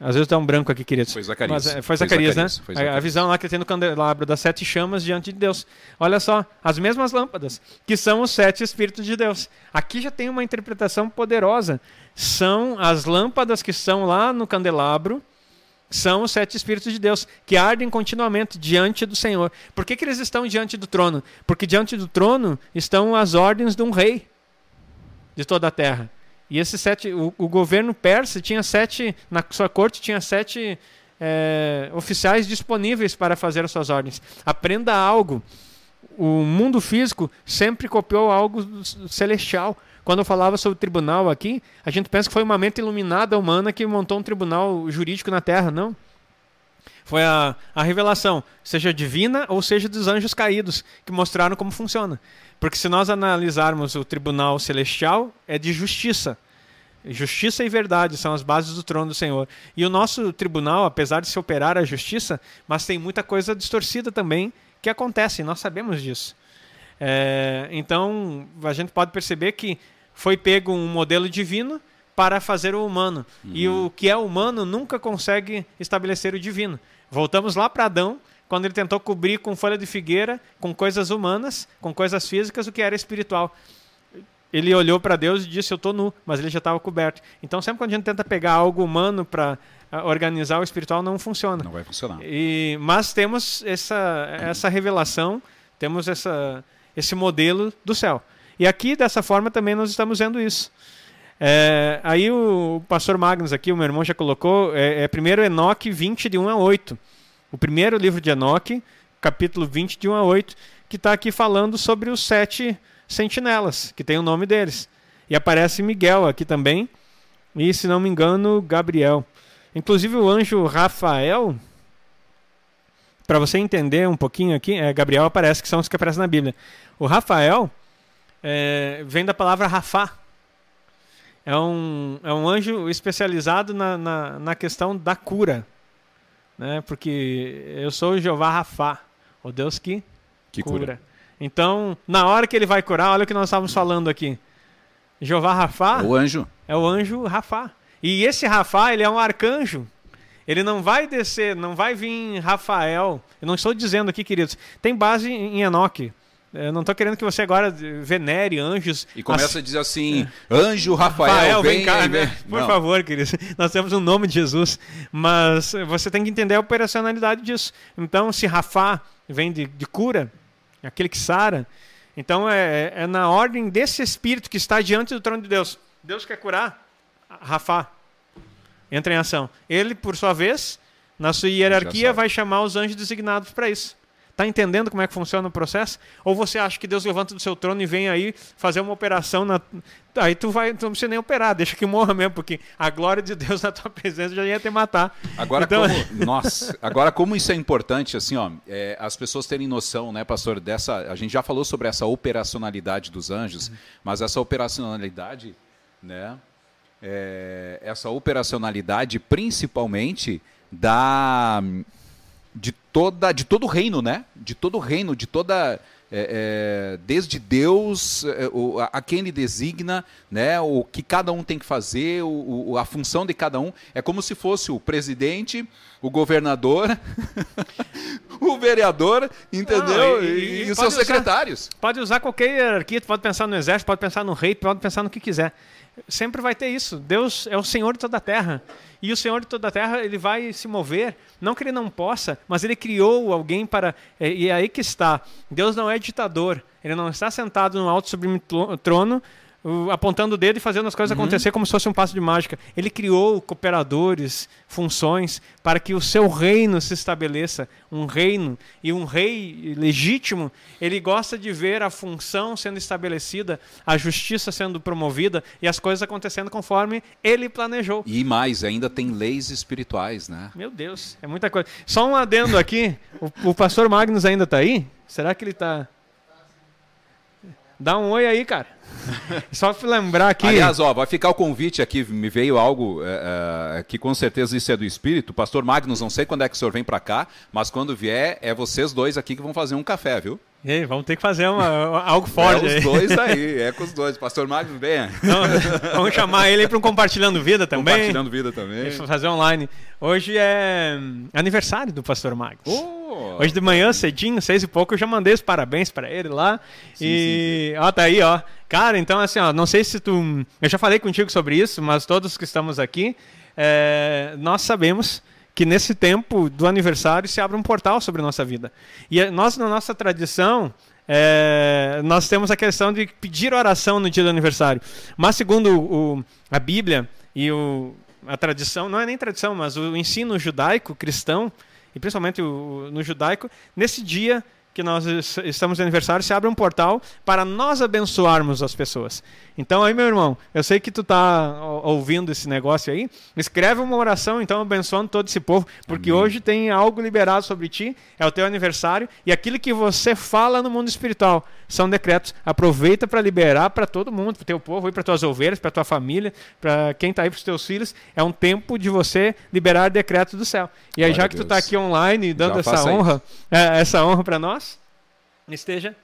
Às vezes dá um branco aqui, queridos. Foi Zacarias. Mas, é, foi, Zacarias, foi Zacarias, né? Foi Zacarias. A, a visão lá que tem no candelabro das sete chamas diante de Deus. Olha só, as mesmas lâmpadas, que são os sete Espíritos de Deus. Aqui já tem uma interpretação poderosa. São as lâmpadas que estão lá no candelabro, são os sete Espíritos de Deus, que ardem continuamente diante do Senhor. Por que, que eles estão diante do trono? Porque diante do trono estão as ordens de um rei de toda a terra. E esses sete, o, o, governo persa tinha sete, na sua corte tinha sete é, oficiais disponíveis para fazer as suas ordens. Aprenda algo. O mundo físico sempre copiou algo celestial. Quando eu falava sobre tribunal aqui, a gente pensa que foi uma mente iluminada humana que montou um tribunal jurídico na Terra. Não. Foi a, a revelação, seja divina ou seja dos anjos caídos, que mostraram como funciona. Porque se nós analisarmos o tribunal celestial, é de justiça. Justiça e verdade são as bases do trono do Senhor. E o nosso tribunal, apesar de se operar a justiça, mas tem muita coisa distorcida também que acontece, nós sabemos disso. É, então, a gente pode perceber que foi pego um modelo divino para fazer o humano. Uhum. E o que é humano nunca consegue estabelecer o divino. Voltamos lá para Adão, quando ele tentou cobrir com folha de figueira, com coisas humanas, com coisas físicas, o que era espiritual. Ele olhou para Deus e disse: Eu estou nu, mas ele já estava coberto. Então, sempre quando a gente tenta pegar algo humano para ah, organizar o espiritual, não funciona. Não vai funcionar. E, mas temos essa, essa revelação, temos essa, esse modelo do céu. E aqui, dessa forma, também nós estamos vendo isso. É, aí o, pastor Magnus aqui, o meu irmão já colocou, é, é primeiro Enoque 20, de 1 a 8. O primeiro livro de Enoque, capítulo 20, de 1 a 8, que está aqui falando sobre os sete sentinelas, que tem o nome deles. E aparece Miguel aqui também, e se não me engano, Gabriel. Inclusive o anjo Rafael, para você entender um pouquinho aqui, é, Gabriel aparece, que são os que aparecem na Bíblia. O Rafael é, vem da palavra Rafá. É um, é um anjo especializado na, na, na questão da cura. Né? Porque eu sou o Jeová Rafá, o Deus que, que cura. cura. Então, na hora que ele vai curar, olha o que nós estávamos falando aqui. Jeová Rafá. O anjo. É o anjo Rafá. E esse Rafá, ele é um arcanjo. Ele não vai descer, não vai vir Rafael. Eu não estou dizendo aqui, queridos. Tem base em Enoque. Eu não estou querendo que você agora venere anjos. E começa a dizer assim: anjo Rafael, Rafael vem, vem cá. Vem. Né? Por não. favor, queridos. Nós temos um nome de Jesus. Mas você tem que entender a operacionalidade disso. Então, se Rafa vem de, de cura, aquele que sara. Então, é, é na ordem desse espírito que está diante do trono de Deus. Deus quer curar Rafa. Entra em ação. Ele, por sua vez, na sua hierarquia, vai chamar os anjos designados para isso. Está entendendo como é que funciona o processo? Ou você acha que Deus levanta do seu trono e vem aí fazer uma operação na... Aí tu vai, tu não precisa nem operar, deixa que morra mesmo, porque a glória de Deus na tua presença já ia te matar. Agora então... como, nossa, agora como isso é importante, assim, ó, é, as pessoas terem noção, né, pastor, dessa, a gente já falou sobre essa operacionalidade dos anjos, mas essa operacionalidade, né, é, essa operacionalidade principalmente da de toda de todo o reino, né? De todo o reino, de toda é, é, desde Deus é, o, a, a, quem ele designa, né? O que cada um tem que fazer, o, o, a função de cada um é como se fosse o presidente, o governador, o vereador, entendeu? e, e, e os seus usar, secretários. Pode usar qualquer hierarquia, pode pensar no exército, pode pensar no rei, pode pensar no que quiser. Sempre vai ter isso. Deus é o Senhor de toda a terra. E o Senhor de toda a terra, ele vai se mover, não que ele não possa, mas ele criou alguém para. E é aí que está. Deus não é ditador. Ele não está sentado no alto sublime trono apontando o dedo e fazendo as coisas uhum. acontecer como se fosse um passo de mágica. Ele criou cooperadores, funções, para que o seu reino se estabeleça. Um reino. E um rei legítimo, ele gosta de ver a função sendo estabelecida, a justiça sendo promovida e as coisas acontecendo conforme ele planejou. E mais, ainda tem leis espirituais, né? Meu Deus, é muita coisa. Só um adendo aqui. o, o pastor Magnus ainda está aí? Será que ele está. Dá um oi aí, cara. Só lembrar aqui. Aliás, ó, vai ficar o convite aqui. Me veio algo é, é, que com certeza isso é do Espírito. Pastor Magnus, não sei quando é que o senhor vem para cá, mas quando vier, é vocês dois aqui que vão fazer um café, viu? E aí, vamos ter que fazer uma, algo forte. É os dois aí, é com os dois. Pastor Magnus, venha. vamos chamar ele para um Compartilhando Vida também. Compartilhando Vida também. Fazer online. Hoje é aniversário do Pastor Magnus. Oh, Hoje de manhã, cedinho, seis e pouco, eu já mandei os parabéns para ele lá. Sim, e, sim, sim. ó, tá aí, ó. Cara, então assim, ó, não sei se tu. Eu já falei contigo sobre isso, mas todos que estamos aqui, é, nós sabemos que nesse tempo do aniversário se abre um portal sobre a nossa vida. E é, nós, na nossa tradição, é, nós temos a questão de pedir oração no dia do aniversário. Mas, segundo o, a Bíblia e o, a tradição, não é nem tradição, mas o ensino judaico, cristão, e principalmente o, no judaico, nesse dia que nós estamos de aniversário, se abre um portal para nós abençoarmos as pessoas. Então aí, meu irmão, eu sei que tu está ouvindo esse negócio aí, escreve uma oração, então, abençoando todo esse povo, porque Amém. hoje tem algo liberado sobre ti, é o teu aniversário, e aquilo que você fala no mundo espiritual são decretos. Aproveita para liberar para todo mundo, para o teu povo, para tuas ovelhas, para tua família, para quem está aí, para os teus filhos. É um tempo de você liberar decretos do céu. E aí, Glória já que tu está aqui online dando já essa honra, é, essa honra para nós, esteja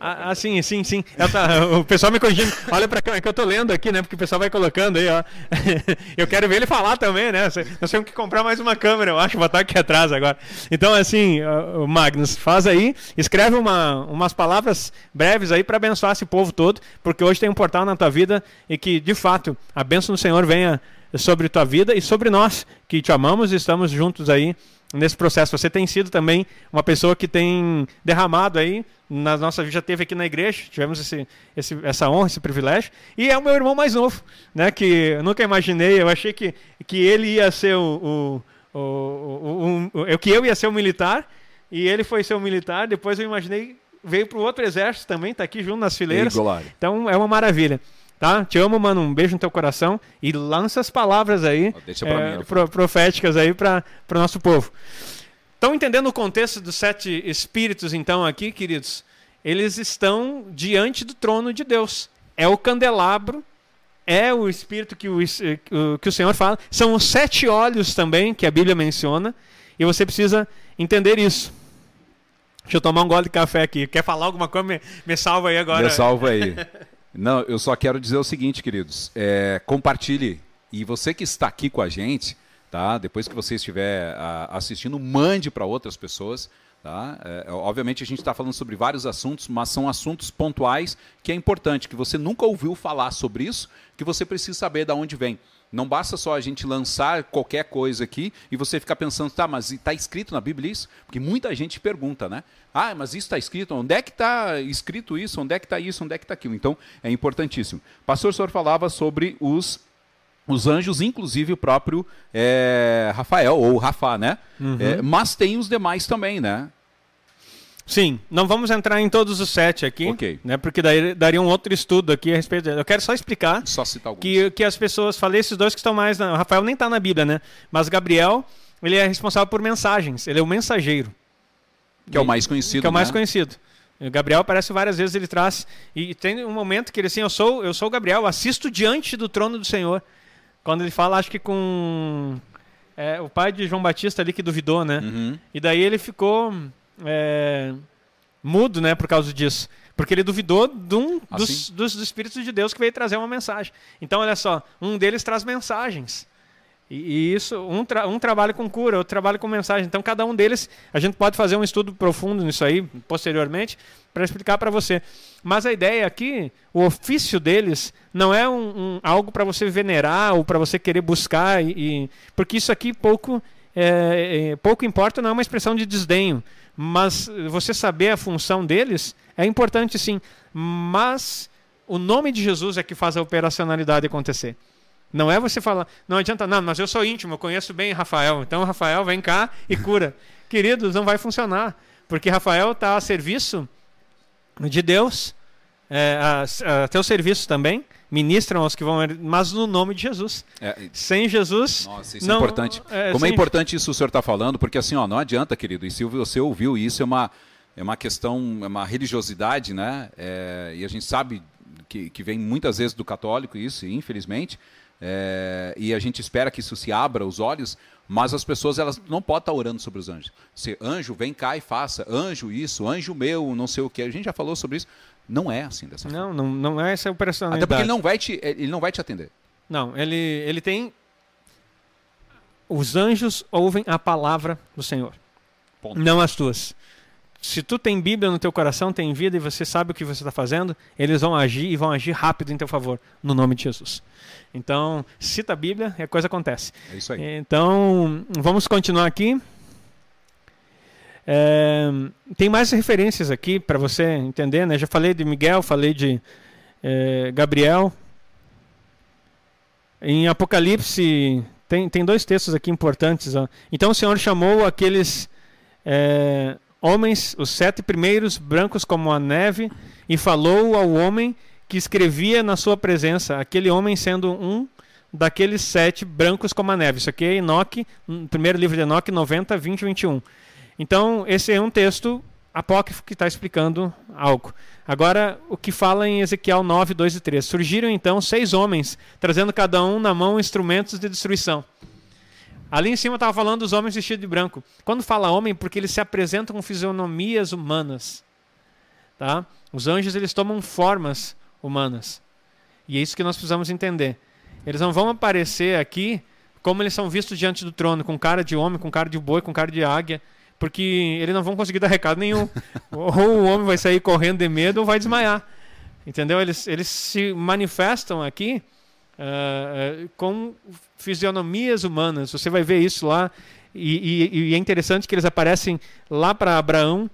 ah, ah, sim, sim, sim. Tá, o pessoal me corrigindo. Olha para cá, é que eu tô lendo aqui, né? Porque o pessoal vai colocando aí, ó. eu quero ver ele falar também, né? Nós temos que comprar mais uma câmera, eu acho, botar aqui atrás agora. Então, assim, o Magnus, faz aí, escreve uma, umas palavras breves aí para abençoar esse povo todo, porque hoje tem um portal na tua vida e que, de fato, a bênção do Senhor venha sobre tua vida e sobre nós, que te amamos e estamos juntos aí nesse processo. Você tem sido também uma pessoa que tem derramado aí na nossa vida, já teve aqui na igreja, tivemos esse, esse, essa honra, esse privilégio. E é o meu irmão mais novo, né? Que eu nunca imaginei, eu achei que, que ele ia ser o, o, o, o, o, que eu ia ser o militar e ele foi ser o militar. Depois eu imaginei veio para o outro exército também, está aqui junto nas fileiras. Então é uma maravilha. Tá? Te amo, mano. Um beijo no teu coração. E lança as palavras aí, é, mim, pro, proféticas aí para o nosso povo. Estão entendendo o contexto dos sete espíritos, então, aqui, queridos? Eles estão diante do trono de Deus. É o candelabro, é o espírito que o, que o Senhor fala. São os sete olhos também, que a Bíblia menciona. E você precisa entender isso. Deixa eu tomar um gole de café aqui. Quer falar alguma coisa? Me, me salva aí agora. Me salva aí. Não, eu só quero dizer o seguinte, queridos. É, compartilhe. E você que está aqui com a gente, tá? Depois que você estiver a, assistindo, mande para outras pessoas. Tá? É, obviamente a gente está falando sobre vários assuntos, mas são assuntos pontuais que é importante, que você nunca ouviu falar sobre isso, que você precisa saber de onde vem. Não basta só a gente lançar qualquer coisa aqui e você ficar pensando, tá, mas está escrito na Bíblia isso? Porque muita gente pergunta, né? Ah, mas isso está escrito? Onde é que está escrito isso? Onde é que está isso? Onde é que está aquilo? Então, é importantíssimo. Pastor o senhor falava sobre os os anjos, inclusive o próprio é, Rafael, ou Rafa, né? Uhum. É, mas tem os demais também, né? Sim, não vamos entrar em todos os sete aqui, okay. né? Porque daí daria um outro estudo aqui a respeito. Eu quero só explicar só citar que que as pessoas falei esses dois que estão mais, o Rafael nem está na Bíblia, né? Mas Gabriel ele é responsável por mensagens, ele é o mensageiro, que é o mais conhecido. Que é o mais né? conhecido. O Gabriel aparece várias vezes, ele traz e tem um momento que ele assim, eu sou eu sou o Gabriel, assisto diante do trono do Senhor. Quando ele fala, acho que com é, o pai de João Batista ali que duvidou, né? Uhum. E daí ele ficou é, mudo, né, por causa disso. Porque ele duvidou de um assim? dos, dos, dos, Espíritos de Deus que veio trazer uma mensagem. Então, olha só, um deles traz mensagens. E, e isso, um, tra um trabalha com cura, outro trabalha com mensagem. Então, cada um deles, a gente pode fazer um estudo profundo nisso aí, posteriormente, para explicar para você. Mas a ideia aqui, o ofício deles, não é um, um algo para você venerar ou para você querer buscar, e, e, porque isso aqui pouco, é, é, pouco importa, não é uma expressão de desdenho mas você saber a função deles é importante sim. Mas o nome de Jesus é que faz a operacionalidade acontecer. Não é você falar, não adianta, não, mas eu sou íntimo, eu conheço bem Rafael, então Rafael vem cá e cura. Queridos, não vai funcionar, porque Rafael está a serviço de Deus, é, a, a teu serviço também, ministram aos que vão, mas no nome de Jesus. É, sem Jesus. Nossa, isso é não, é importante. É, Como é importante isso o senhor está falando, porque assim, ó, não adianta, querido, e se você ouviu isso, é uma, é uma questão, é uma religiosidade, né? É, e a gente sabe que, que vem muitas vezes do católico, isso, infelizmente. É, e a gente espera que isso se abra os olhos, mas as pessoas elas não podem estar orando sobre os anjos. Se anjo, vem cá e faça, anjo isso, anjo meu, não sei o que. A gente já falou sobre isso. Não é assim dessa não, forma. Não, não é essa operacionalidade. Até porque ele não vai te, ele não vai te atender. Não, ele, ele tem. Os anjos ouvem a palavra do Senhor, Ponto. não as tuas. Se tu tem Bíblia no teu coração, tem vida e você sabe o que você está fazendo, eles vão agir e vão agir rápido em teu favor, no nome de Jesus. Então, cita a Bíblia e a coisa acontece. É isso aí. Então, vamos continuar aqui. É, tem mais referências aqui para você entender, né? Já falei de Miguel, falei de é, Gabriel. Em Apocalipse tem, tem dois textos aqui importantes. Ó. Então o Senhor chamou aqueles é, homens, os sete primeiros, brancos como a neve, e falou ao homem que escrevia na sua presença, aquele homem sendo um daqueles sete brancos como a neve. Isso aqui é Enoque, primeiro livro de Enoque, 90, 20 e 21. Então, esse é um texto apócrifo que está explicando algo. Agora, o que fala em Ezequiel 9, 2 e 3. Surgiram então seis homens, trazendo cada um na mão instrumentos de destruição. Ali em cima estava falando dos homens vestidos de branco. Quando fala homem, porque eles se apresentam com fisionomias humanas. Tá? Os anjos eles tomam formas humanas. E é isso que nós precisamos entender. Eles não vão aparecer aqui como eles são vistos diante do trono, com cara de homem, com cara de boi, com cara de águia porque eles não vão conseguir dar recado nenhum. ou o homem vai sair correndo de medo ou vai desmaiar. Entendeu? Eles, eles se manifestam aqui uh, uh, com fisionomias humanas. Você vai ver isso lá E, e, e é interessante que eles aparecem lá para Abraão,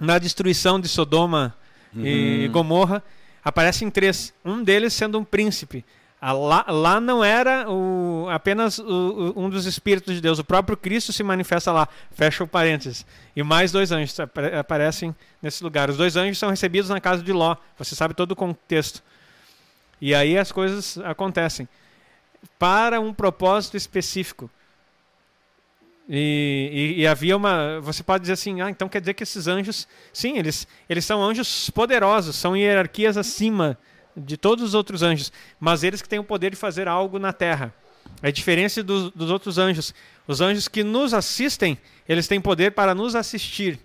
na destruição de Sodoma e Gomorra. Aparecem três. Um deles sendo um príncipe. Lá, lá não era o- apenas o- um dos espíritos de Deus. O próprio Cristo se manifesta lá. Fecha o parênteses. E mais dois anjos apare- aparecem nesse lugar. Os dois anjos são recebidos na casa de Ló. Você sabe todo o contexto. E aí as coisas acontecem. Para um propósito específico. E, e- e havia uma. Você pode dizer assim, ah, então quer dizer que esses anjos. Sim, eles, eles são anjos poderosos, são hierarquias acima de todos os outros anjos, mas eles que têm o poder de fazer algo na terra. A diferença dos, dos outros anjos. Os anjos que nos assistem, eles têm poder para nos assistir.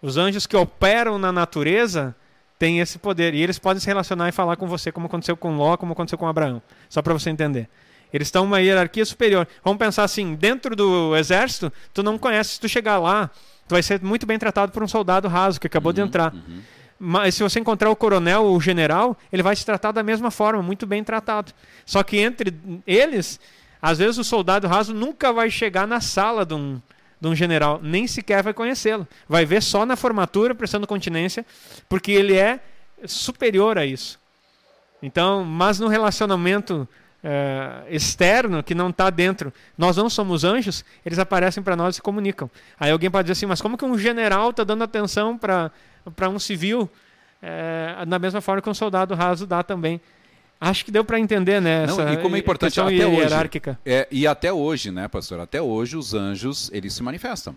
Os anjos que operam na natureza têm esse poder. E eles podem se relacionar e falar com você, como aconteceu com Ló, como aconteceu com Abraão. Só para você entender. Eles estão uma hierarquia superior. Vamos pensar assim, dentro do exército, tu não conhece, se tu chegar lá, tu vai ser muito bem tratado por um soldado raso que acabou de entrar. Mas se você encontrar o coronel ou o general, ele vai te tratar da mesma forma, muito bem tratado. Só que entre eles, às vezes o soldado raso nunca vai chegar na sala de um, de um general, nem sequer vai conhecê-lo. Vai ver só na formatura, prestando continência, porque ele é superior a isso. Então, mas no relacionamento eh, externo, que não está dentro, nós não somos anjos, eles aparecem para nós e se comunicam. Aí alguém pode dizer assim, mas como que um general está dando atenção para um civil eh, da mesma forma que um soldado raso dá também? Acho que deu para entender, né? Não, essa e como é importante até hoje. hierárquica. É, e até hoje, né, pastor? Até hoje os anjos, eles se manifestam.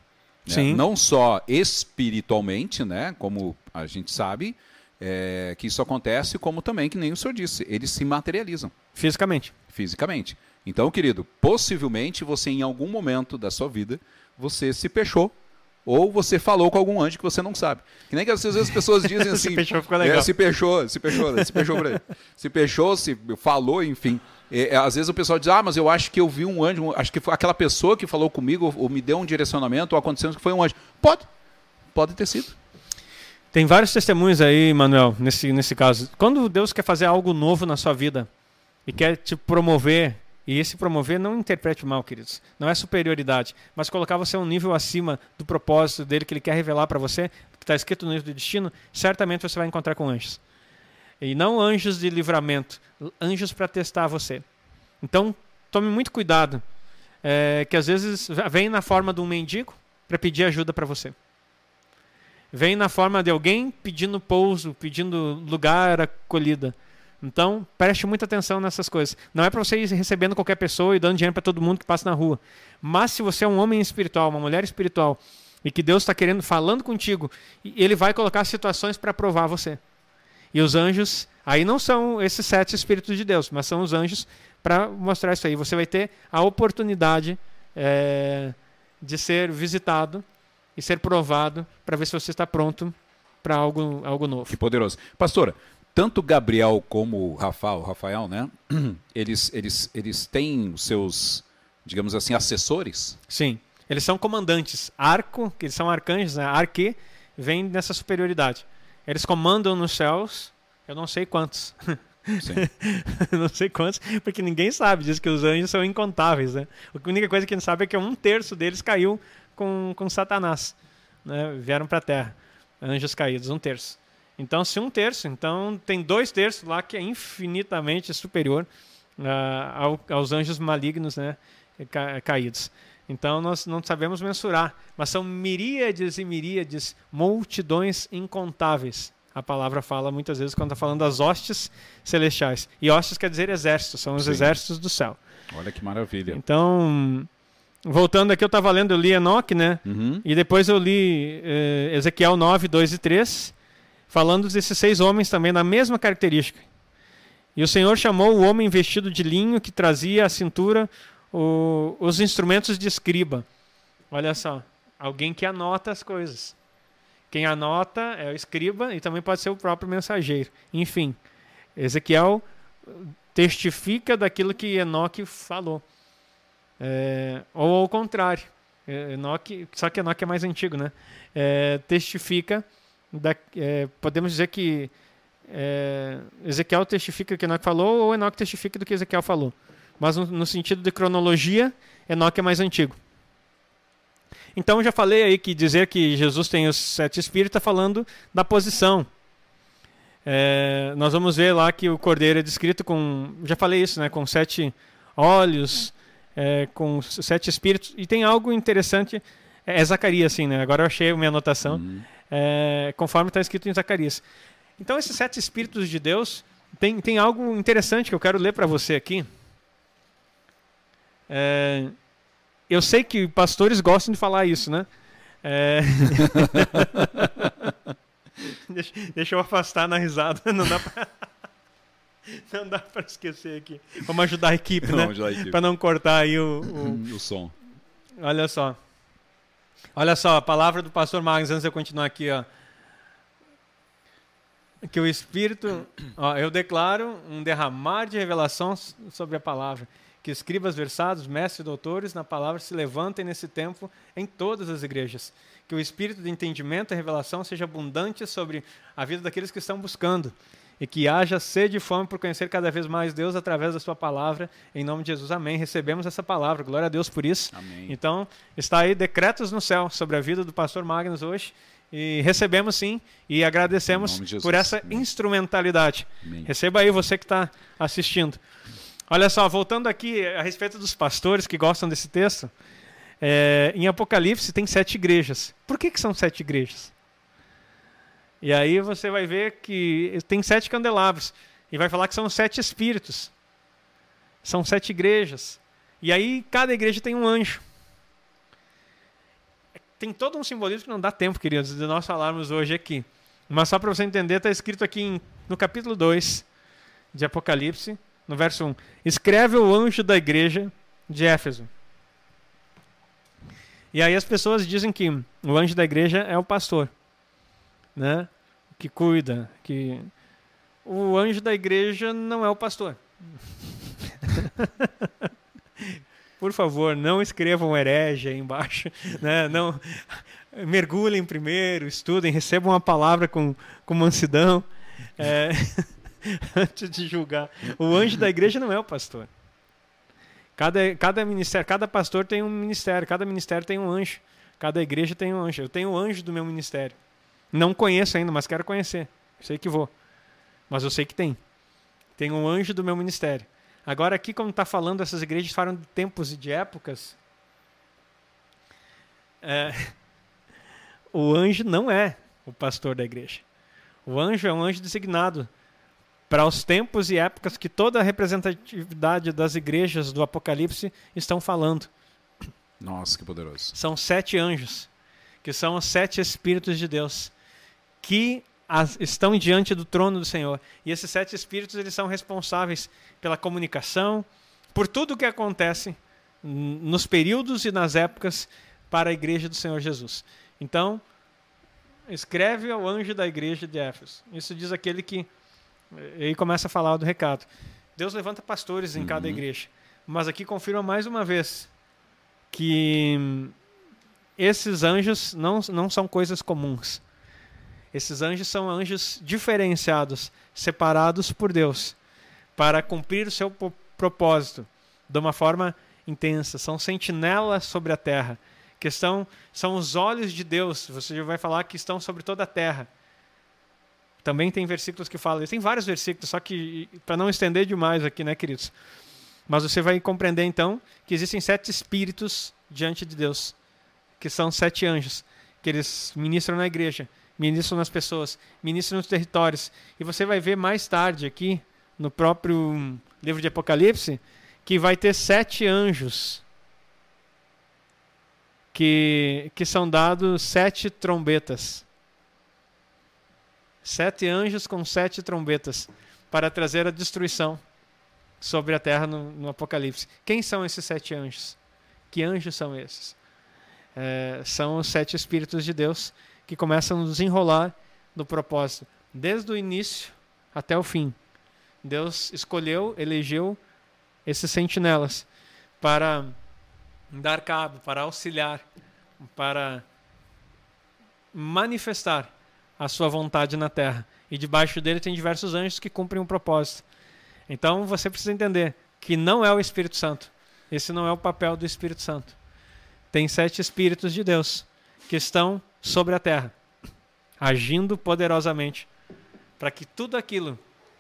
né? Sim. Não só espiritualmente, né, como a gente sabe é, que isso acontece, como também, que nem o senhor disse, eles se materializam Fisicamente. fisicamente. Então, querido, possivelmente você em algum momento da sua vida, você se fechou ou você falou com algum anjo que você não sabe. Que nem que às vezes as pessoas dizem assim... Se fechou, ficou legal. É, se fechou, se fechou, se fechou por aí. Se fechou, se falou, enfim. É, é, às vezes o pessoal diz, ah, mas eu acho que eu vi um anjo, acho que foi aquela pessoa que falou comigo, ou, ou me deu um direcionamento, ou aconteceu que foi um anjo. Pode, pode ter sido. Tem vários testemunhos aí, Manuel, nesse, nesse caso. Quando Deus quer fazer algo novo na sua vida e quer te promover, e esse promover não interprete mal, queridos, não é superioridade, mas colocar você um nível acima do propósito dele que ele quer revelar para você, que está escrito no livro do destino, certamente você vai encontrar com anjos. E não anjos de livramento, anjos para testar você. Então, tome muito cuidado, é, que às vezes vem na forma de um mendigo para pedir ajuda para você vem na forma de alguém pedindo pouso, pedindo lugar, acolhida. Então, preste muita atenção nessas coisas. Não é para você ir recebendo qualquer pessoa e dando dinheiro para todo mundo que passa na rua. Mas se você é um homem espiritual, uma mulher espiritual, e que Deus está querendo, falando contigo, ele vai colocar situações para provar você. E os anjos, aí não são esses sete espíritos de Deus, mas são os anjos para mostrar isso aí. Você vai ter a oportunidade é, de ser visitado e ser provado para ver se você está pronto para algo, algo novo. Que poderoso. Pastora, tanto Gabriel como o Rafael, Rafael, né? Eles, eles, eles têm os seus, digamos assim, assessores. Sim. Eles são comandantes. Arco, que eles são arcanjos, né? Arque, vem nessa superioridade. Eles comandam nos céus, eu não sei quantos. Não sei quantos, porque ninguém sabe. Diz que os anjos são incontáveis, né? A única coisa que a gente sabe é que um terço deles caiu com, com Satanás. Né? Vieram para a terra. Anjos caídos, um terço. Então, se um terço, então tem dois terços lá que é infinitamente superior ah, ao- aos anjos malignos né? ca- caídos. Então, nós não sabemos mensurar, mas são miríades e miríades, multidões incontáveis. A palavra fala muitas vezes quando está falando das hostes celestiais. E hostes quer dizer exércitos, são os Sim. exércitos do céu. Olha que maravilha. Então, voltando aqui, eu estava lendo, eu li Enoque, né? Uhum. E depois eu li eh, Ezequiel 9, 2 e 3, falando desses seis homens também, na mesma característica. E o Senhor chamou o homem vestido de linho que trazia à cintura o- os instrumentos de escriba. Olha só, alguém que anota as coisas. Quem anota é o escriba e também pode ser o próprio mensageiro. Enfim, Ezequiel testifica daquilo que Enoque falou. É, ou ao contrário. É, Enoque, só que Enoque é mais antigo, né? É, testifica, da, é, podemos dizer que é, Ezequiel testifica o que Enoque falou, ou Enoque testifica do que Ezequiel falou. Mas no, no sentido de cronologia, Enoque é mais antigo. Então já falei aí que dizer que Jesus tem os sete espíritos está falando da posição. É, nós vamos ver lá que o cordeiro é descrito com, já falei isso, né, com sete olhos, é, com sete espíritos. E tem algo interessante, é, é Zacarias, assim, né? Agora eu achei a minha anotação, uhum. É, conforme está escrito em Zacarias. Então esses sete espíritos de Deus tem, tem algo interessante que eu quero ler para você aqui. É, eu sei que pastores gostam de falar isso, né? É... deixa, deixa, eu afastar na risada. Não dá pra, não dá pra esquecer aqui. Vamos ajudar a equipe, né? Para não cortar aí o, o... o som. Olha só. Olha só, a palavra do pastor Magnus, antes de eu continuar aqui, ó. Que o Espírito, ó, eu declaro um derramar de revelação sobre a palavra que escribas versados, mestres e doutores na palavra se levantem nesse tempo em todas as igrejas. Que o espírito de entendimento e revelação seja abundante sobre a vida daqueles que estão buscando. E que haja sede e fome por conhecer cada vez mais Deus através da sua palavra. Em nome de Jesus, amém. Recebemos essa palavra. Glória a Deus por isso. Amém. Então, está aí decretos no céu sobre a vida do pastor Magnus hoje. E recebemos sim e agradecemos por essa amém. instrumentalidade. Amém. Receba aí você que está assistindo. Olha só, voltando aqui a respeito dos pastores que gostam desse texto, é, em Apocalipse tem sete igrejas. Por que, que são sete igrejas? E aí você vai ver que tem sete candelabros. E vai falar que são sete espíritos. São sete igrejas. E aí cada igreja tem um anjo. Tem todo um simbolismo que não dá tempo, queridos, de nós falarmos hoje aqui. Mas só para você entender, está escrito aqui em, no capítulo 2 de Apocalipse, no verso 1. Escreve o anjo da igreja de Éfeso. E aí as pessoas dizem que o anjo da igreja é o pastor, né? Que cuida, que o anjo da igreja não é o pastor. Por favor, não escrevam herege aí embaixo, né? Não mergulhem primeiro, estudem, recebam a palavra com, com mansidão. É... antes de julgar. O anjo da igreja não é o pastor. Cada, cada ministério, cada pastor tem um ministério, cada ministério tem um anjo. Cada igreja tem um anjo. Eu tenho o anjo do meu ministério. Não conheço ainda, mas quero conhecer. Sei que vou. Mas eu sei que tem. Tem um anjo do meu ministério. Agora, aqui, como está falando, essas igrejas falam de tempos e de épocas. É, o anjo não é o pastor da igreja. O anjo é um anjo designado para os tempos e épocas que toda a representatividade das igrejas do Apocalipse estão falando. Nossa, que poderoso. São sete anjos, que são os sete Espíritos de Deus, que as, estão diante do trono do Senhor. E esses sete Espíritos eles são responsáveis pela comunicação, por tudo o que acontece nos períodos e nas épocas para a igreja do Senhor Jesus. Então, escreve ao anjo da igreja de Éfeso. Isso diz aquele que aí começa a falar do recado. Deus levanta pastores em uhum. cada igreja. Mas aqui confirma mais uma vez que esses anjos não, não são coisas comuns. Esses anjos são anjos diferenciados, separados por Deus, para cumprir o seu propósito de uma forma intensa. São sentinelas sobre a terra, que estão, são os olhos de Deus. Você já vai falar que estão sobre toda a terra. Também tem versículos que falam, tem vários versículos, só que para não estender demais aqui, né, queridos? Mas você vai compreender então que existem sete espíritos diante de Deus, que são sete anjos, que eles ministram na igreja, ministram nas pessoas, ministram nos territórios. E você vai ver mais tarde aqui, no próprio livro de Apocalipse, que vai ter sete anjos que, que são dados sete trombetas sete anjos com sete trombetas para trazer a destruição sobre a terra no, no Apocalipse. Quem são esses sete anjos? Que anjos são esses? É, são os sete Espíritos de Deus que começam a nos enrolar no propósito, desde o início até o fim. Deus escolheu, elegeu esses sentinelas para dar cabo, para auxiliar, para manifestar a sua vontade na terra. E debaixo dele tem diversos anjos que cumprem um propósito. Então você precisa entender que não é o Espírito Santo. Esse não é o papel do Espírito Santo. tem sete espíritos de Deus que estão sobre a terra, agindo poderosamente para que tudo aquilo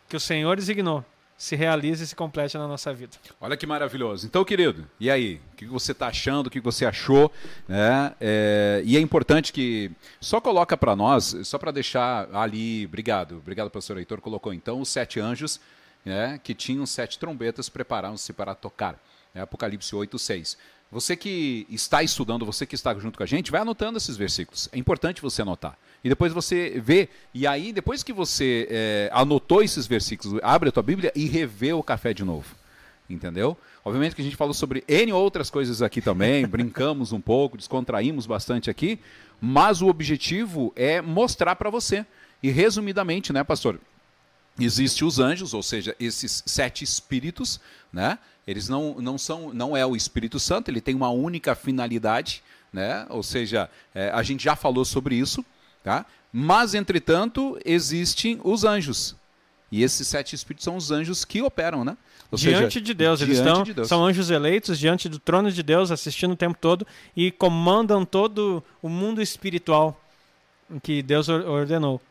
que o Senhor designou se realize e se complete na nossa vida. Olha que maravilhoso. Então, querido, e aí? O que você está achando? O que você achou? Né? É, e é importante que só coloca para nós, só para deixar ali, obrigado, obrigado, pastor Heitor, colocou então os sete anjos né, que tinham sete trombetas, prepararam-se para tocar. É Apocalipse 8, 6. Você que está estudando, você que está junto com a gente, vai anotando esses versículos. É importante você anotar. E depois você vê. E aí, depois que você é, anotou esses versículos, abre a tua Bíblia e revê o café de novo. Entendeu? Obviamente que a gente falou sobre N outras coisas aqui também, brincamos um pouco, descontraímos bastante aqui, mas o objetivo é mostrar para você. E resumidamente, né, pastor? Existem os anjos, ou seja, esses sete espíritos, né? Eles não, não são, não é o Espírito Santo, ele tem uma única finalidade, né? Ou seja, é, a gente já falou sobre isso, tá? Mas entretanto existem os anjos e esses sete espíritos são os anjos que operam, né? Ou diante seja, de Deus, eles estão, de Deus. são anjos eleitos diante do trono de Deus, assistindo o tempo todo e comandam todo o mundo espiritual que Deus ordenou.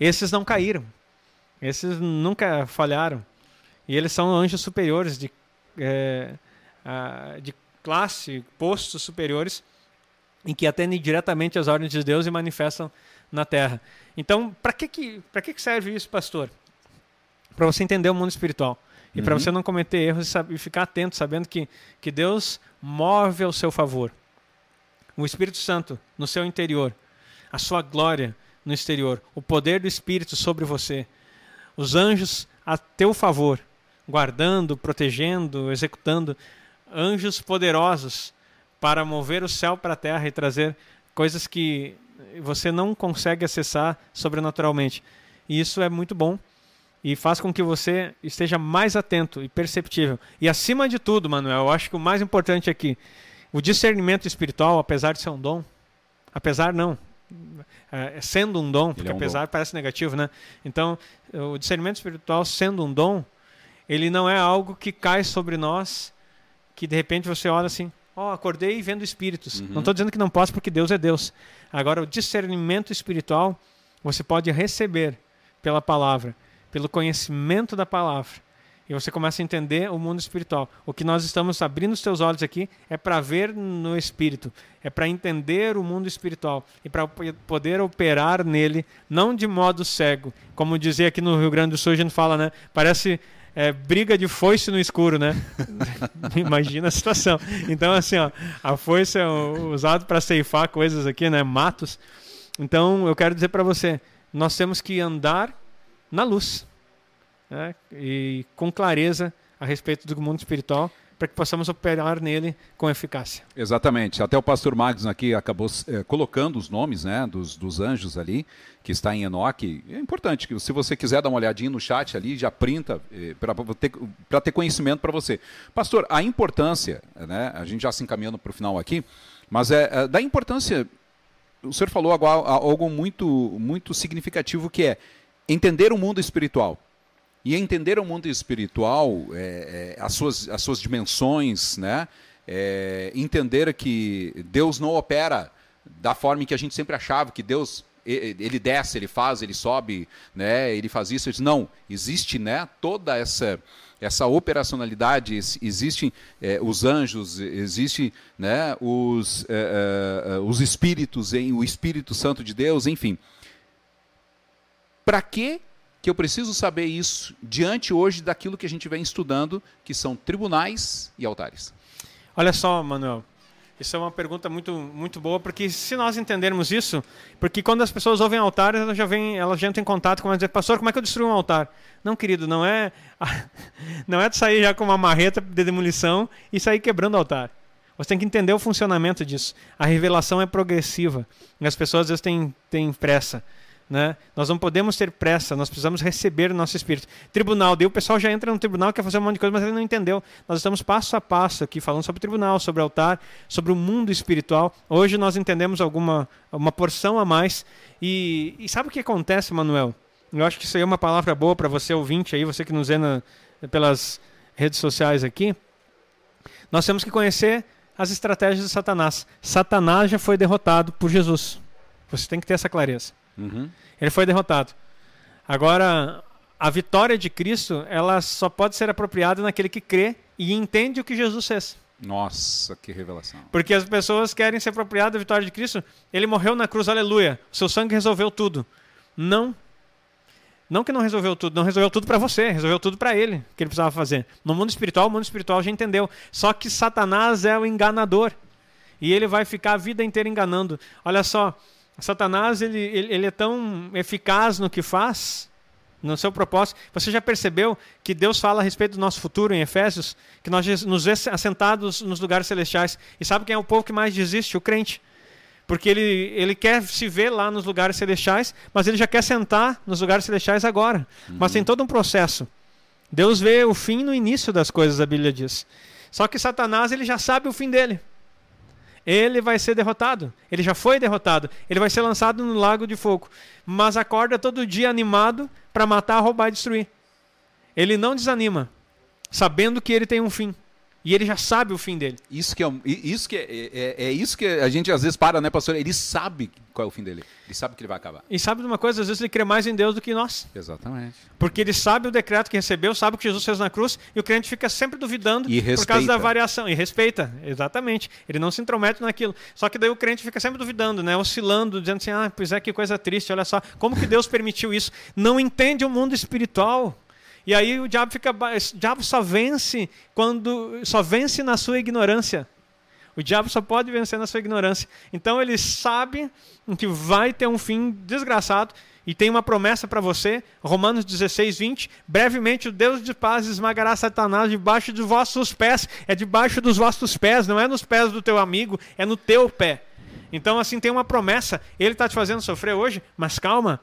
Esses não caíram, esses nunca falharam. E eles são anjos superiores de é, de classe, postos superiores, em que atendem diretamente às ordens de Deus e manifestam na terra. Então, para que, que, que serve isso, pastor? Para você entender o mundo espiritual. E uhum. para você não cometer erros e, saber, e ficar atento, sabendo que, que Deus move ao seu favor. O Espírito Santo no seu interior, a sua glória no exterior, o poder do Espírito sobre você, os anjos a teu favor guardando, protegendo, executando anjos poderosos para mover o céu para a terra e trazer coisas que você não consegue acessar sobrenaturalmente. E isso é muito bom e faz com que você esteja mais atento e perceptível. E acima de tudo, Manuel, eu acho que o mais importante aqui, o discernimento espiritual, apesar de ser um dom, apesar não, é, sendo um dom, porque é um apesar dom. parece negativo, né? Então, o discernimento espiritual sendo um dom, ele não é algo que cai sobre nós, que de repente você olha assim, ó, oh, acordei vendo espíritos. Uhum. Não estou dizendo que não posso, porque Deus é Deus. Agora, o discernimento espiritual você pode receber pela palavra, pelo conhecimento da palavra. E você começa a entender o mundo espiritual. O que nós estamos abrindo os teus olhos aqui é para ver no espírito, é para entender o mundo espiritual e para poder operar nele, não de modo cego. Como dizia aqui no Rio Grande do Sul, a gente fala, né? Parece é, briga de foice no escuro, né? Imagina a situação. Então, assim, ó, a foice é usada para ceifar coisas aqui, né? Matos. Então, eu quero dizer para você, nós temos que andar na luz né? e com clareza a respeito do mundo espiritual para que possamos operar nele com eficácia. Exatamente. Até o pastor Magnus aqui acabou é, colocando os nomes né, dos, dos anjos ali, que está em Enoque. É importante que, se você quiser dar uma olhadinha no chat ali, já printa é, para ter, ter conhecimento para você. Pastor, a importância, né, a gente já se encaminhando para o final aqui, mas é, é da importância. O senhor falou algo, algo muito, muito significativo que é entender o mundo espiritual. E entender o mundo espiritual, é, é, as, suas, as suas dimensões, né? É, entender que Deus não opera da forma que a gente sempre achava que Deus ele desce, ele faz, ele sobe, né? Ele faz isso, não, existe, né? Toda essa essa operacionalidade, existem é, os anjos, existem né, os, é, é, os espíritos, em, o Espírito Santo de Deus, enfim. Para que que eu preciso saber isso diante hoje daquilo que a gente vem estudando, que são tribunais e altares? Olha só, Manuel. Isso é uma pergunta muito, muito boa, porque se nós entendermos isso, porque quando as pessoas ouvem altar, elas já, vêm, elas já entram em contato com dizer, pastor, como é que eu destruo um altar? Não, querido, não é, não é de sair já com uma marreta de demolição e sair quebrando o altar. Você tem que entender o funcionamento disso. A revelação é progressiva. E as pessoas às vezes têm, têm pressa. Né? Nós não podemos ter pressa, nós precisamos receber o nosso espírito. Tribunal, daí o pessoal já entra no tribunal, quer fazer um monte de coisa, mas ele não entendeu. Nós estamos passo a passo aqui falando sobre tribunal, sobre altar, sobre o mundo espiritual. Hoje nós entendemos alguma uma porção a mais. E, e sabe o que acontece, Manuel? Eu acho que isso aí é uma palavra boa para você ouvinte aí, você que nos vê na, pelas redes sociais aqui. Nós temos que conhecer as estratégias de Satanás. Satanás já foi derrotado por Jesus. Você tem que ter essa clareza. Uhum. Ele foi derrotado. Agora, a vitória de Cristo, ela só pode ser apropriada naquele que crê e entende o que Jesus fez. Nossa, que revelação. Porque as pessoas querem se apropriar da vitória de Cristo. Ele morreu na cruz, aleluia. O seu sangue resolveu tudo. Não. Não que não resolveu tudo, não resolveu tudo para você, resolveu tudo para ele, que ele precisava fazer. No mundo espiritual, o mundo espiritual já entendeu. Só que Satanás é o enganador. E ele vai ficar a vida inteira enganando. Olha só, Satanás ele, ele, ele é tão eficaz no que faz, no seu propósito. Você já percebeu que Deus fala a respeito do nosso futuro em Efésios? Que nós nos assentados nos lugares celestiais. E sabe quem é o povo que mais desiste? O crente. Porque ele, ele quer se ver lá nos lugares celestiais, mas ele já quer sentar nos lugares celestiais agora. Uhum. Mas tem todo um processo. Deus vê o fim no início das coisas, a Bíblia diz. Só que Satanás ele já sabe o fim dele. Ele vai ser derrotado. Ele já foi derrotado. Ele vai ser lançado no lago de fogo. Mas acorda todo dia animado para matar, roubar e destruir. Ele não desanima, sabendo que ele tem um fim. E ele já sabe o fim dele. Isso que é, isso que é, é, é, isso que a gente às vezes para, né, pastor? Ele sabe qual é o fim dele. Ele sabe que ele vai acabar. E sabe de uma coisa? Às vezes ele crê mais em Deus do que nós. Exatamente. Porque ele sabe o decreto que recebeu, sabe o que Jesus fez na cruz, e o crente fica sempre duvidando e por causa da variação. E respeita, exatamente. Ele não se intromete naquilo. Só que daí o crente fica sempre duvidando, né? Oscilando, dizendo assim, ah, pois é, que coisa triste, olha só. Como que Deus permitiu isso? Não entende o mundo espiritual. E aí o diabo fica, o diabo só vence quando só vence na sua ignorância. O diabo só pode vencer na sua ignorância. Então ele sabe que vai ter um fim desgraçado e tem uma promessa para você, Romanos 16, 20. Brevemente o Deus de paz esmagará Satanás debaixo dos vossos pés. É debaixo dos vossos pés, não é nos pés do teu amigo, é no teu pé. Então, assim, tem uma promessa. Ele está te fazendo sofrer hoje, mas calma.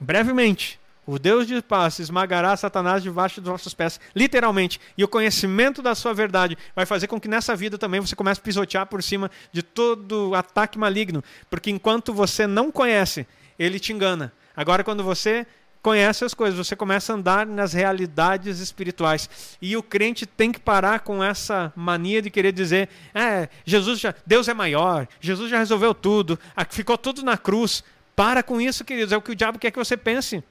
Brevemente, o Deus de paz esmagará Satanás debaixo dos vossos pés, literalmente. E o conhecimento da sua verdade vai fazer com que nessa vida também você comece a pisotear por cima de todo ataque maligno. Porque enquanto você não conhece, ele te engana. Agora, quando você conhece as coisas, você começa a andar nas realidades espirituais. E o crente tem que parar com essa mania de querer dizer: é, Jesus já, Deus é maior, Jesus já resolveu tudo, ficou tudo na cruz. Para com isso, queridos, é o que o diabo quer que você pense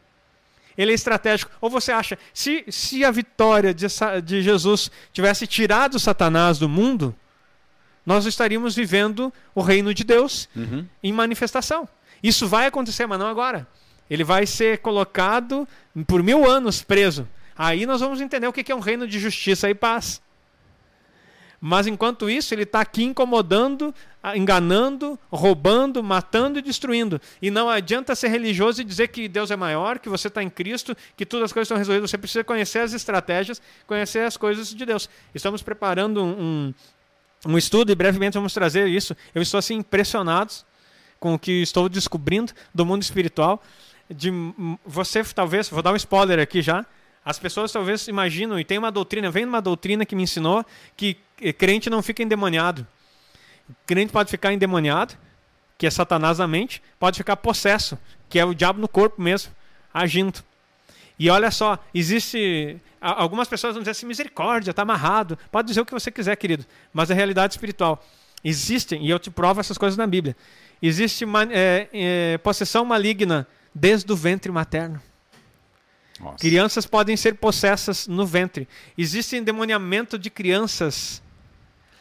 ele é estratégico. Ou você acha, se, se a vitória de, de Jesus tivesse tirado Satanás do mundo, nós estaríamos vivendo o reino de Deus uhum. em manifestação. Isso vai acontecer, mas não agora. Ele vai ser colocado por mil anos preso. Aí nós vamos entender o que é um reino de justiça e paz. Mas enquanto isso, ele está aqui incomodando, enganando, roubando, matando e destruindo. E não adianta ser religioso e dizer que Deus é maior, que você está em Cristo, que todas as coisas estão resolvidas. Você precisa conhecer as estratégias, conhecer as coisas de Deus. Estamos preparando um, um estudo e brevemente vamos trazer isso. Eu estou assim impressionado com o que estou descobrindo do mundo espiritual. De você talvez, vou dar um spoiler aqui já. As pessoas talvez imaginam, e tem uma doutrina, vem uma doutrina que me ensinou que crente não fica endemoniado. Crente pode ficar endemoniado, que é Satanás na mente, pode ficar possesso, que é o diabo no corpo mesmo, agindo. E olha só, existe. Algumas pessoas vão dizer assim: misericórdia, está amarrado. Pode dizer o que você quiser, querido, mas é realidade espiritual. Existem, e eu te provo essas coisas na Bíblia. Existe é, é, possessão maligna desde o ventre materno. Nossa. Crianças podem ser possessas no ventre. Existe endemoniamento de crianças.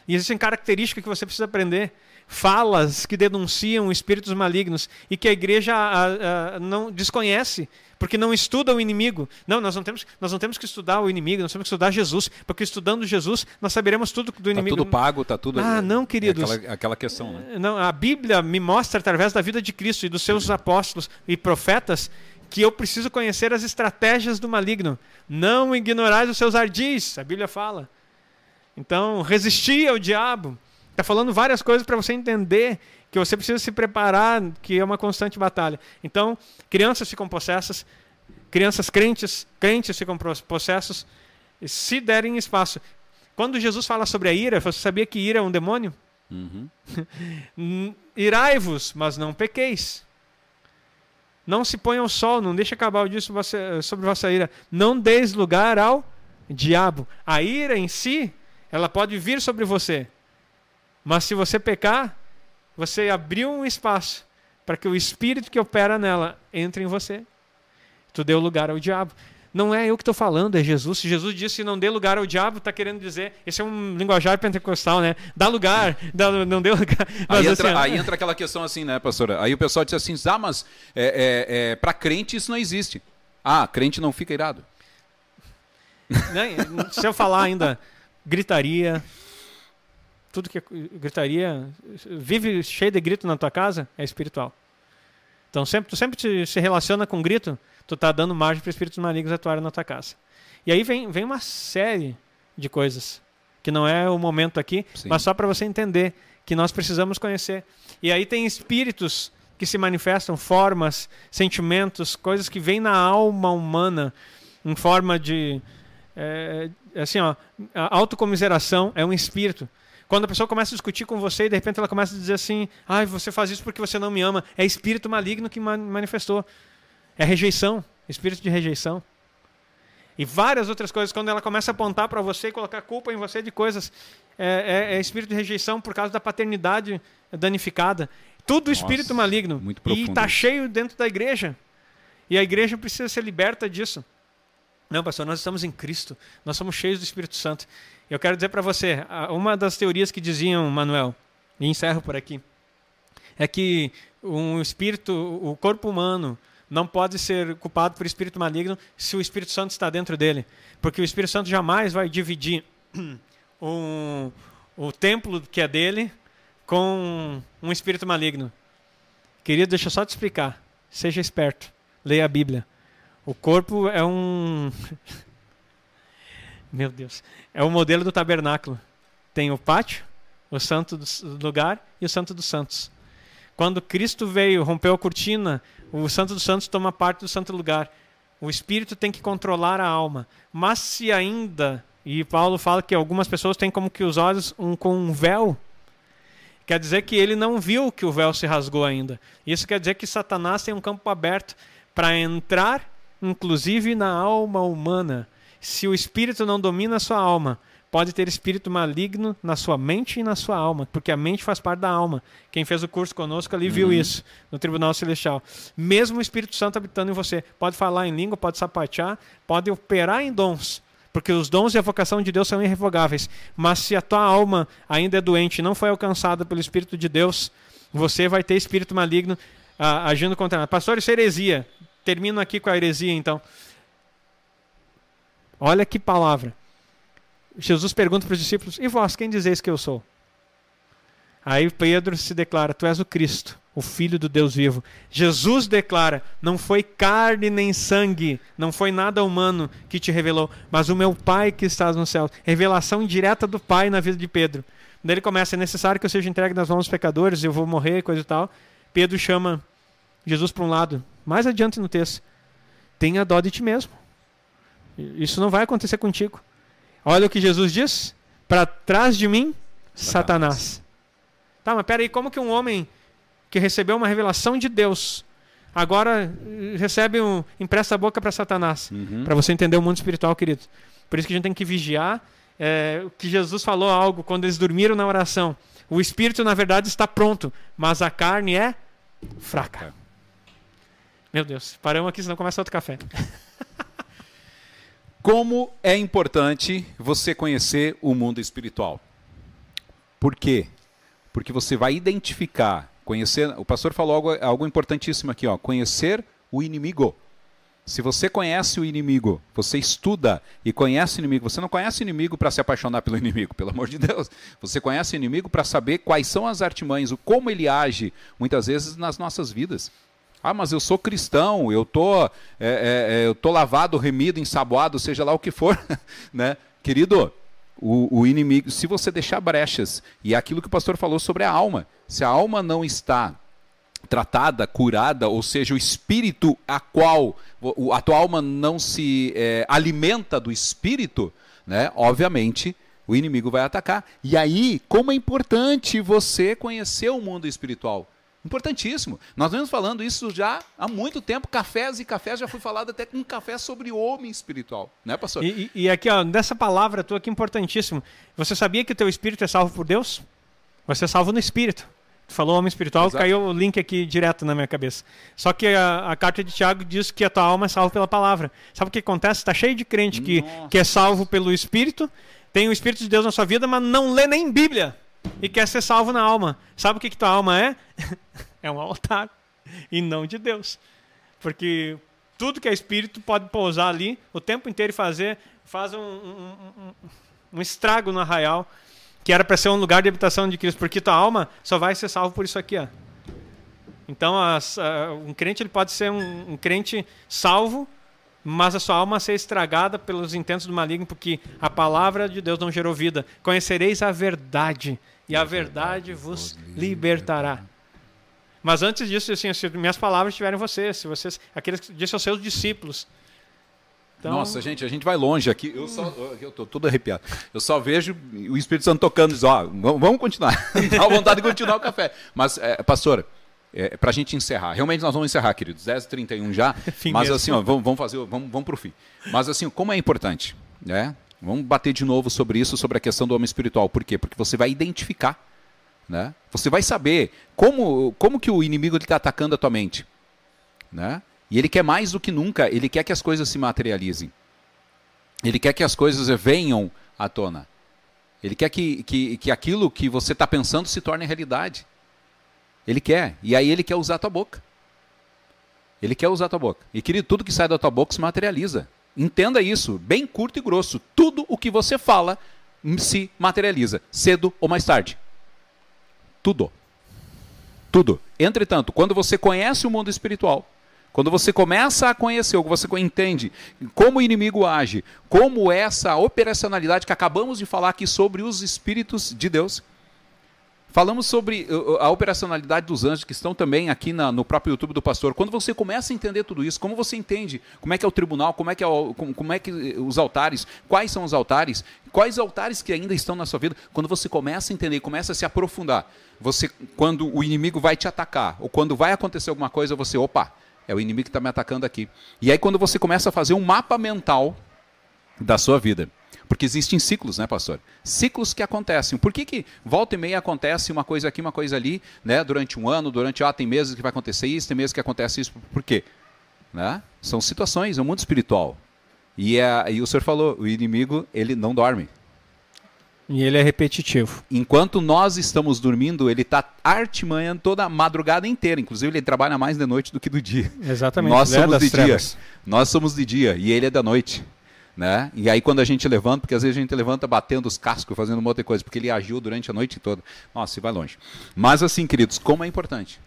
E existem características que você precisa aprender. Falas que denunciam espíritos malignos e que a igreja a, a, não desconhece, porque não estuda o inimigo. Não, nós não, temos, nós não temos que estudar o inimigo, nós temos que estudar Jesus, porque estudando Jesus nós saberemos tudo do tá inimigo. Está tudo pago, está tudo. Ah, não, queridos. É aquela, aquela, questão, né? Não, a Bíblia me mostra através da vida de Cristo e dos seus apóstolos e profetas que eu preciso conhecer as estratégias do maligno. Não ignorais os seus ardis, a Bíblia fala. Então, resistir ao diabo. Está falando várias coisas para você entender que você precisa se preparar, que é uma constante batalha. Então, crianças ficam possessas, crianças crentes, crentes ficam possessos, se derem espaço. Quando Jesus fala sobre a ira, você sabia que ira é um demônio? Uhum. Irai-vos, mas não pequeis. Não se ponha ao sol, não deixe acabar o dia sobre vossa ira. Não deis lugar ao diabo. A ira em si, ela pode vir sobre você. Mas se você pecar, você abriu um espaço para que o espírito que opera nela entre em você. Tu deu lugar ao diabo. Não é eu que estou falando, é Jesus. Se Jesus disse não dê lugar ao diabo, está querendo dizer. Esse é um linguajar pentecostal, né? Dá lugar, dá, não dê lugar. Aí, entra, assim, aí entra aquela questão assim, né, pastora? Aí o pessoal diz assim: ah, mas é, é, é para crente isso não existe. Ah, crente não fica irado. Não, se eu falar ainda gritaria, tudo que é gritaria, vive cheio de grito na tua casa, é espiritual. Então sempre, tu sempre te, se relaciona com grito, tu está dando margem para espíritos malignos atuarem na tua casa. E aí vem, vem uma série de coisas, que não é o momento aqui, Sim. mas só para você entender que nós precisamos conhecer. E aí tem espíritos que se manifestam, formas, sentimentos, coisas que vêm na alma humana em forma de. É, assim, ó, a autocomiseração é um espírito. Quando a pessoa começa a discutir com você e de repente ela começa a dizer assim: ah, você faz isso porque você não me ama. É espírito maligno que manifestou. É rejeição, espírito de rejeição. E várias outras coisas, quando ela começa a apontar para você e colocar culpa em você de coisas, é, é, é, espírito de rejeição por causa da paternidade danificada. Tudo espírito Nossa, maligno. Muito e está cheio dentro da igreja. E a igreja precisa ser liberta disso. Não, pastor, nós estamos em Cristo. Nós somos cheios do Espírito Santo. Eu quero dizer para você, uma das teorias que diziam, Manuel, e encerro por aqui, é que um espírito, o corpo humano, não pode ser culpado por espírito maligno se o Espírito Santo está dentro dele. Porque o Espírito Santo jamais vai dividir um, o templo que é dele com um espírito maligno. Querido, deixa eu só te explicar. Seja esperto. Leia a Bíblia. O corpo é um. Meu Deus. É o modelo do tabernáculo. Tem o pátio, o santo do lugar e o santo dos santos. Quando Cristo veio, rompeu a cortina, o santo dos santos toma parte do santo lugar. O espírito tem que controlar a alma. Mas se ainda, e Paulo fala que algumas pessoas têm como que os olhos um, com um véu, quer dizer que ele não viu que o véu se rasgou ainda. Isso quer dizer que Satanás tem um campo aberto para entrar, inclusive na alma humana se o espírito não domina a sua alma, pode ter espírito maligno na sua mente e na sua alma, porque a mente faz parte da alma. Quem fez o curso conosco ali viu uhum. isso no Tribunal Celestial. Mesmo o Espírito Santo habitando em você, pode falar em língua, pode sapatear, pode operar em dons, porque os dons e a vocação de Deus são irrevogáveis. Mas se a tua alma ainda é doente, não foi alcançada pelo Espírito de Deus, você vai ter espírito maligno ah, agindo contra nós. Pastor, isso é heresia. Termino aqui com a heresia, então. Olha que palavra. Jesus pergunta para os discípulos: E vós, quem dizeis que eu sou? Aí Pedro se declara: Tu és o Cristo, o Filho do Deus vivo. Jesus declara: Não foi carne nem sangue, não foi nada humano que te revelou, mas o meu Pai que estás no céu. Revelação direta do Pai na vida de Pedro. Daí ele começa: É necessário que eu seja entregue nas mãos dos pecadores, eu vou morrer, coisa e tal. Pedro chama Jesus para um lado. Mais adiante no texto: Tenha dó de ti mesmo. Isso não vai acontecer contigo. Olha o que Jesus diz: para trás de mim, Satanás. Satanás. Tá, mas peraí, como que um homem que recebeu uma revelação de Deus agora eh, recebe um empresta a boca para Satanás? Uhum. Para você entender o mundo espiritual, querido. Por isso que a gente tem que vigiar. É, que Jesus falou algo quando eles dormiram na oração. O espírito, na verdade, está pronto, mas a carne é fraca. Meu Deus, paramos aqui, senão começa outro café. Como é importante você conhecer o mundo espiritual? Por quê? Porque você vai identificar, conhecer. O pastor falou algo, algo importantíssimo aqui, ó, conhecer o inimigo. Se você conhece o inimigo, você estuda e conhece o inimigo, você não conhece o inimigo para se apaixonar pelo inimigo, pelo amor de Deus. Você conhece o inimigo para saber quais são as artimanhas, como ele age, muitas vezes, nas nossas vidas. Ah, mas eu sou cristão, eu tô, é, é, é eu tô lavado, remido, ensaboado, seja lá o que for, né? Querido, o, o, inimigo, se você deixar brechas, e é aquilo que o pastor falou sobre a alma, se a alma não está tratada, curada, ou seja, o espírito a qual a tua alma não se é, alimenta do espírito, né? Obviamente o inimigo vai atacar. E aí, como é importante você conhecer o mundo espiritual. Importantíssimo. Nós vemos falando isso já há muito tempo. Cafés e cafés já foi falado até com um café sobre o homem espiritual, né, pastor? E, e aqui, ó, dessa palavra tua aqui importantíssimo. Você sabia que o teu espírito é salvo por Deus? Você é salvo no espírito. Tu falou homem espiritual, Exato. caiu o link aqui direto na minha cabeça. Só que a, a carta de Tiago diz que a tua alma é salva pela palavra. Sabe o que acontece? Está cheio de crente que, que é salvo pelo espírito, tem o espírito de Deus na sua vida, mas não lê nem Bíblia e quer ser salvo na alma. Sabe o que, que tua alma é? é um altar e não de Deus. Porque tudo que é espírito pode pousar ali o tempo inteiro e fazer faz um, um, um- um estrago no arraial que era para ser um lugar de habitação de Cristo, porque tua alma só vai ser salvo por isso aqui, ó. Então, as- a- um crente ele pode ser um crente salvo, mas a sua alma ser estragada pelos intentos do maligno, porque a palavra de Deus não gerou vida. Conhecereis a verdade, e a verdade vos libertará. Mas antes disso, assim, se minhas palavras estiverem em vocês, se vocês, aqueles que disse aos seus discípulos. Então, Nossa, gente, a gente vai longe aqui. Eu só, eu tô todo arrepiado. Eu só vejo o Espírito Santo tocando diz, ó, vamos continuar. Dá vontade de continuar o café. Mas, é, pastora, é, para a gente encerrar, realmente nós vamos encerrar, queridos, 10h31 já. Fim mas assim, ó, vamos, vamos fazer, vamos, vamos pro fim. Mas assim, como é importante, né? Vamos bater de novo sobre isso, sobre a questão do homem espiritual. Por quê? Porque você vai identificar, né? Você vai saber como, como que o inimigo está atacando a tua mente, né? E ele quer mais do que nunca, ele quer que as coisas se materializem. Ele quer que as coisas venham à tona. Ele quer que, que, que aquilo que você está pensando se torne realidade. Ele quer. E aí ele quer usar a tua boca. Ele quer usar a tua boca. E querido, tudo que sai da tua boca se materializa. Entenda isso, bem curto e grosso. Tudo o que você fala se materializa, cedo ou mais tarde. Tudo. Tudo. Entretanto, quando você conhece o mundo espiritual, quando você começa a conhecer, ou você entende como o inimigo age, como essa operacionalidade que acabamos de falar aqui sobre os espíritos de Deus, falamos sobre uh, a operacionalidade dos anjos que estão também aqui na- no próprio YouTube do pastor. Quando você começa a entender tudo isso, como você entende como é que é o tribunal, como é que é, o- como, é que os altares, quais são os altares, quais altares que ainda estão na sua vida, quando você começa a entender, começa a se aprofundar, você quando o inimigo vai te atacar ou quando vai acontecer alguma coisa, você, opa, é o inimigo que está me atacando aqui. E aí quando você começa a fazer um mapa mental da sua vida. Porque existem ciclos, né, pastor? Ciclos que acontecem. Por que, que volta e meia acontece uma coisa aqui, uma coisa ali, né? Durante um ano, durante, ah, tem meses que vai acontecer isso, tem meses que acontece isso. Por quê? Né? São situações, é um mundo espiritual. E, é, e o senhor falou, o inimigo, ele não dorme. E ele é repetitivo. Enquanto nós estamos dormindo, ele está artimanhando toda a madrugada inteira. Inclusive, ele trabalha mais de noite do que do dia. Exatamente. Nós Ele é somos das de trevas. dia. Nós somos de dia e ele é da noite. Né? E aí quando a gente levanta, porque às vezes a gente levanta batendo os cascos, fazendo uma outra coisa, porque ele agiu durante a noite toda. Nossa, e vai longe. Mas assim, queridos, como é importante.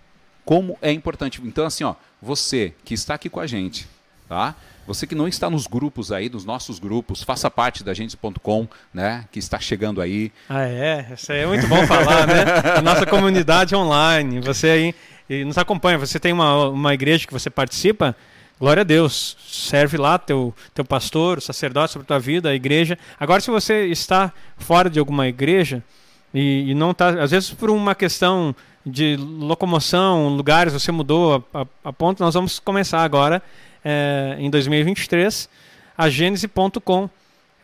Como é importante. Então assim, ó, você que está aqui com a gente, tá? Você que não está nos grupos aí, nos nossos grupos, faça parte da gente.com, né? Que está chegando aí. Ah, é? Isso aí é muito bom falar, né? A nossa comunidade online. Você aí nos acompanha. Você tem uma, uma igreja que você participa. Glória a Deus. Serve lá teu, teu pastor, o sacerdote sobre tua vida, a igreja. Agora, se você está fora de alguma igreja e, e não está, às vezes por uma questão de locomoção, lugares, você mudou a, a, a ponto, nós vamos começar agora, eh, em 2023, a Gênese.com,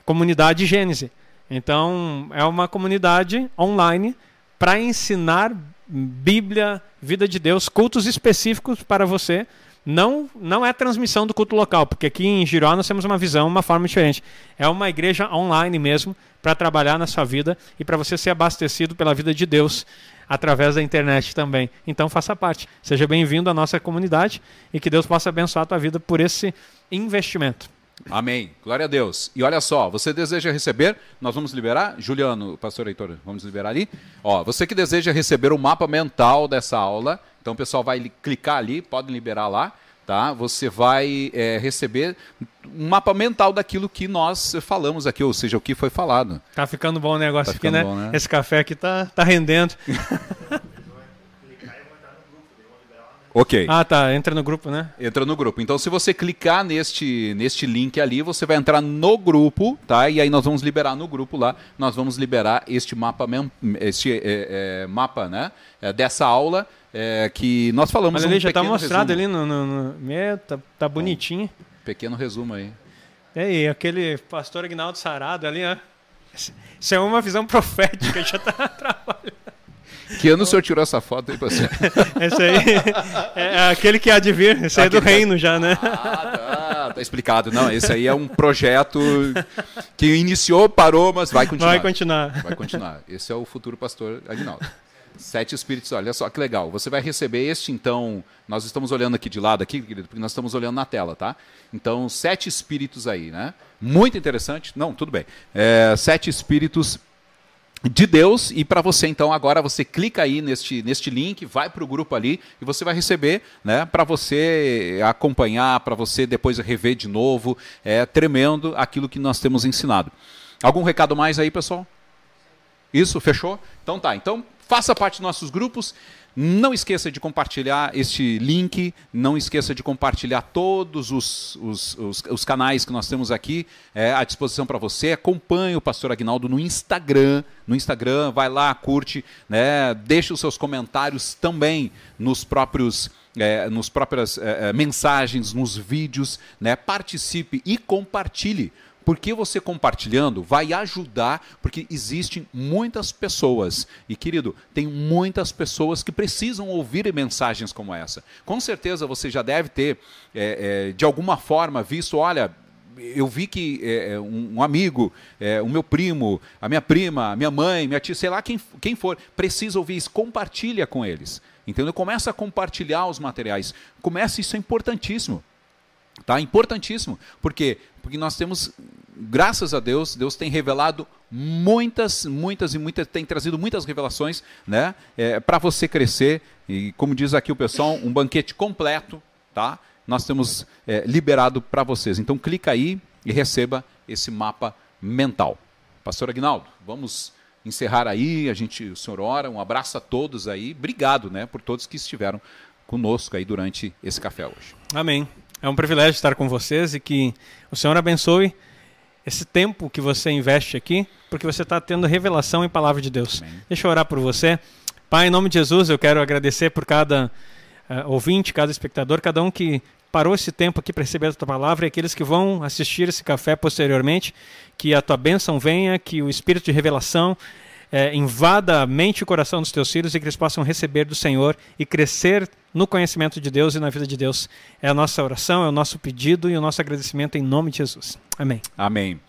comunidade Gênese. Então, é uma comunidade online para ensinar Bíblia, vida de Deus, cultos específicos para você. Não, não é transmissão do culto local, porque aqui em Giró nós temos uma visão, uma forma diferente. É uma igreja online mesmo, para trabalhar na sua vida e para você ser abastecido pela vida de Deus através da internet também. Então faça parte. Seja bem-vindo à nossa comunidade e que Deus possa abençoar a tua vida por esse investimento. Amém. Glória a Deus. E olha só, você deseja receber? Nós vamos liberar? Juliano, pastor Heitor, vamos liberar ali? Ó, você que deseja receber o mapa mental dessa aula, então o pessoal vai li- clicar ali, pode liberar lá, tá? Você vai é, receber um mapa mental daquilo que nós falamos aqui, ou seja, o que foi falado. Tá ficando bom o negócio Tá aqui, né? bom, né? Esse café aqui tá, tá rendendo. Ok. Ah, tá. Entra no grupo, né? Entra no grupo. Então, se você clicar neste, neste link ali, você vai entrar no grupo, tá? E aí nós vamos liberar no grupo lá, nós vamos liberar este mapa, este é, é, mapa, né? É, dessa aula é, que nós falamos. Mas um ali já tá mostrado resumo. ali no. no, no... Meu, tá, tá bonitinho. Pequeno resumo aí. E aí, aquele pastor Agnaldo Sarado ali, ó. Isso é uma visão profética, já tá trabalhando. Que ano o senhor tirou essa foto aí, pastor? Esse aí é aquele que há de vir. Esse aí é do reino já, né? Ah, tá, tá explicado. Não, esse aí é um projeto que iniciou, parou, mas vai continuar. Vai continuar. Vai continuar. Esse é o futuro pastor Aguinaldo. Sete espíritos, olha só que legal. Você vai receber este, então. Nós estamos olhando aqui de lado, aqui, querido, porque nós estamos olhando na tela, tá? Então, sete espíritos aí, né? Muito interessante. Não, tudo bem. É, sete espíritos de Deus e para você então agora você clica aí neste, neste link, vai para o grupo ali e você vai receber, né, para você acompanhar, para você depois rever de novo, é tremendo aquilo que nós temos ensinado. Algum recado mais aí, pessoal? Isso, fechou? Então tá. Então faça parte dos nossos grupos. Não esqueça de compartilhar este link, não esqueça de compartilhar todos os, os, os, os canais que nós temos aqui é, à disposição para você. Acompanhe o Pastor Agnaldo no Instagram, no Instagram, vai lá, curte, né, deixe os seus comentários também nos próprios é, nos próprias é, é mensagens, nos vídeos, né? participe e compartilhe porque você compartilhando vai ajudar, porque existem muitas pessoas, e querido, tem muitas pessoas que precisam ouvir mensagens como essa. Com certeza você já deve ter, é, é, de alguma forma, visto, olha, eu vi que é, é um, amigo, é, o meu primo, a minha prima, a minha mãe, minha tia, sei lá quem, quem for, precisa ouvir isso, compartilha com eles. Entendeu? Começa a compartilhar os materiais. Começa, isso é importantíssimo. Tá? Importantíssimo. Por quê? Porque nós temos, graças a Deus, Deus tem revelado muitas, muitas e muitas, tem trazido muitas revelações né? É, para você crescer. E como diz aqui o pessoal, um banquete completo, tá? Nós temos é, liberado para vocês. Então clica aí e receba esse mapa mental. Pastor Agnaldo, vamos encerrar aí, a gente, o senhor ora, um abraço a todos aí. Obrigado, né, por todos que estiveram conosco aí durante esse café hoje. Amém. É um privilégio estar com vocês e que o Senhor abençoe esse tempo que você investe aqui, porque você está tendo revelação em palavra de Deus. Amém. Deixa eu orar por você. Pai, em nome de Jesus, eu quero agradecer por cada uh, ouvinte, cada espectador, cada um que parou esse tempo aqui para receber a tua palavra e aqueles que vão assistir esse café posteriormente, que a tua bênção venha, que o espírito de revelação é, invada a mente e o coração dos teus filhos e que eles possam receber do Senhor e crescer no conhecimento de Deus e na vida de Deus. É a nossa oração, é o nosso pedido e o nosso agradecimento em nome de Jesus. Amém. Amém.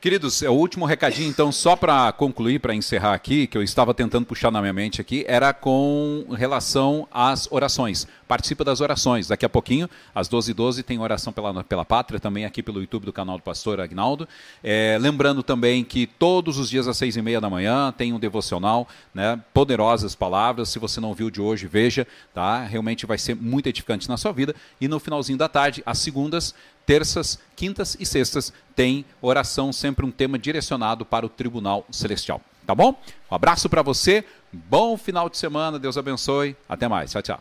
Queridos, é o último recadinho, então, só para concluir, para encerrar aqui, que eu estava tentando puxar na minha mente aqui, era com relação às orações. Participa das orações. Daqui a pouquinho, às 12h12, tem oração pela, pela pátria, também aqui pelo YouTube do canal do Pastor Agnaldo. É, lembrando também que todos os dias às seis e meia da manhã tem um devocional, né, poderosas palavras. Se você não viu de hoje, veja, tá? Realmente vai ser muito edificante na sua vida. E no finalzinho da tarde, às segundas, terças, quintas e sextas tem oração, sempre um tema direcionado para o Tribunal Celestial. Tá bom? Um abraço para você, bom final de semana, Deus abençoe, até mais, tchau, tchau.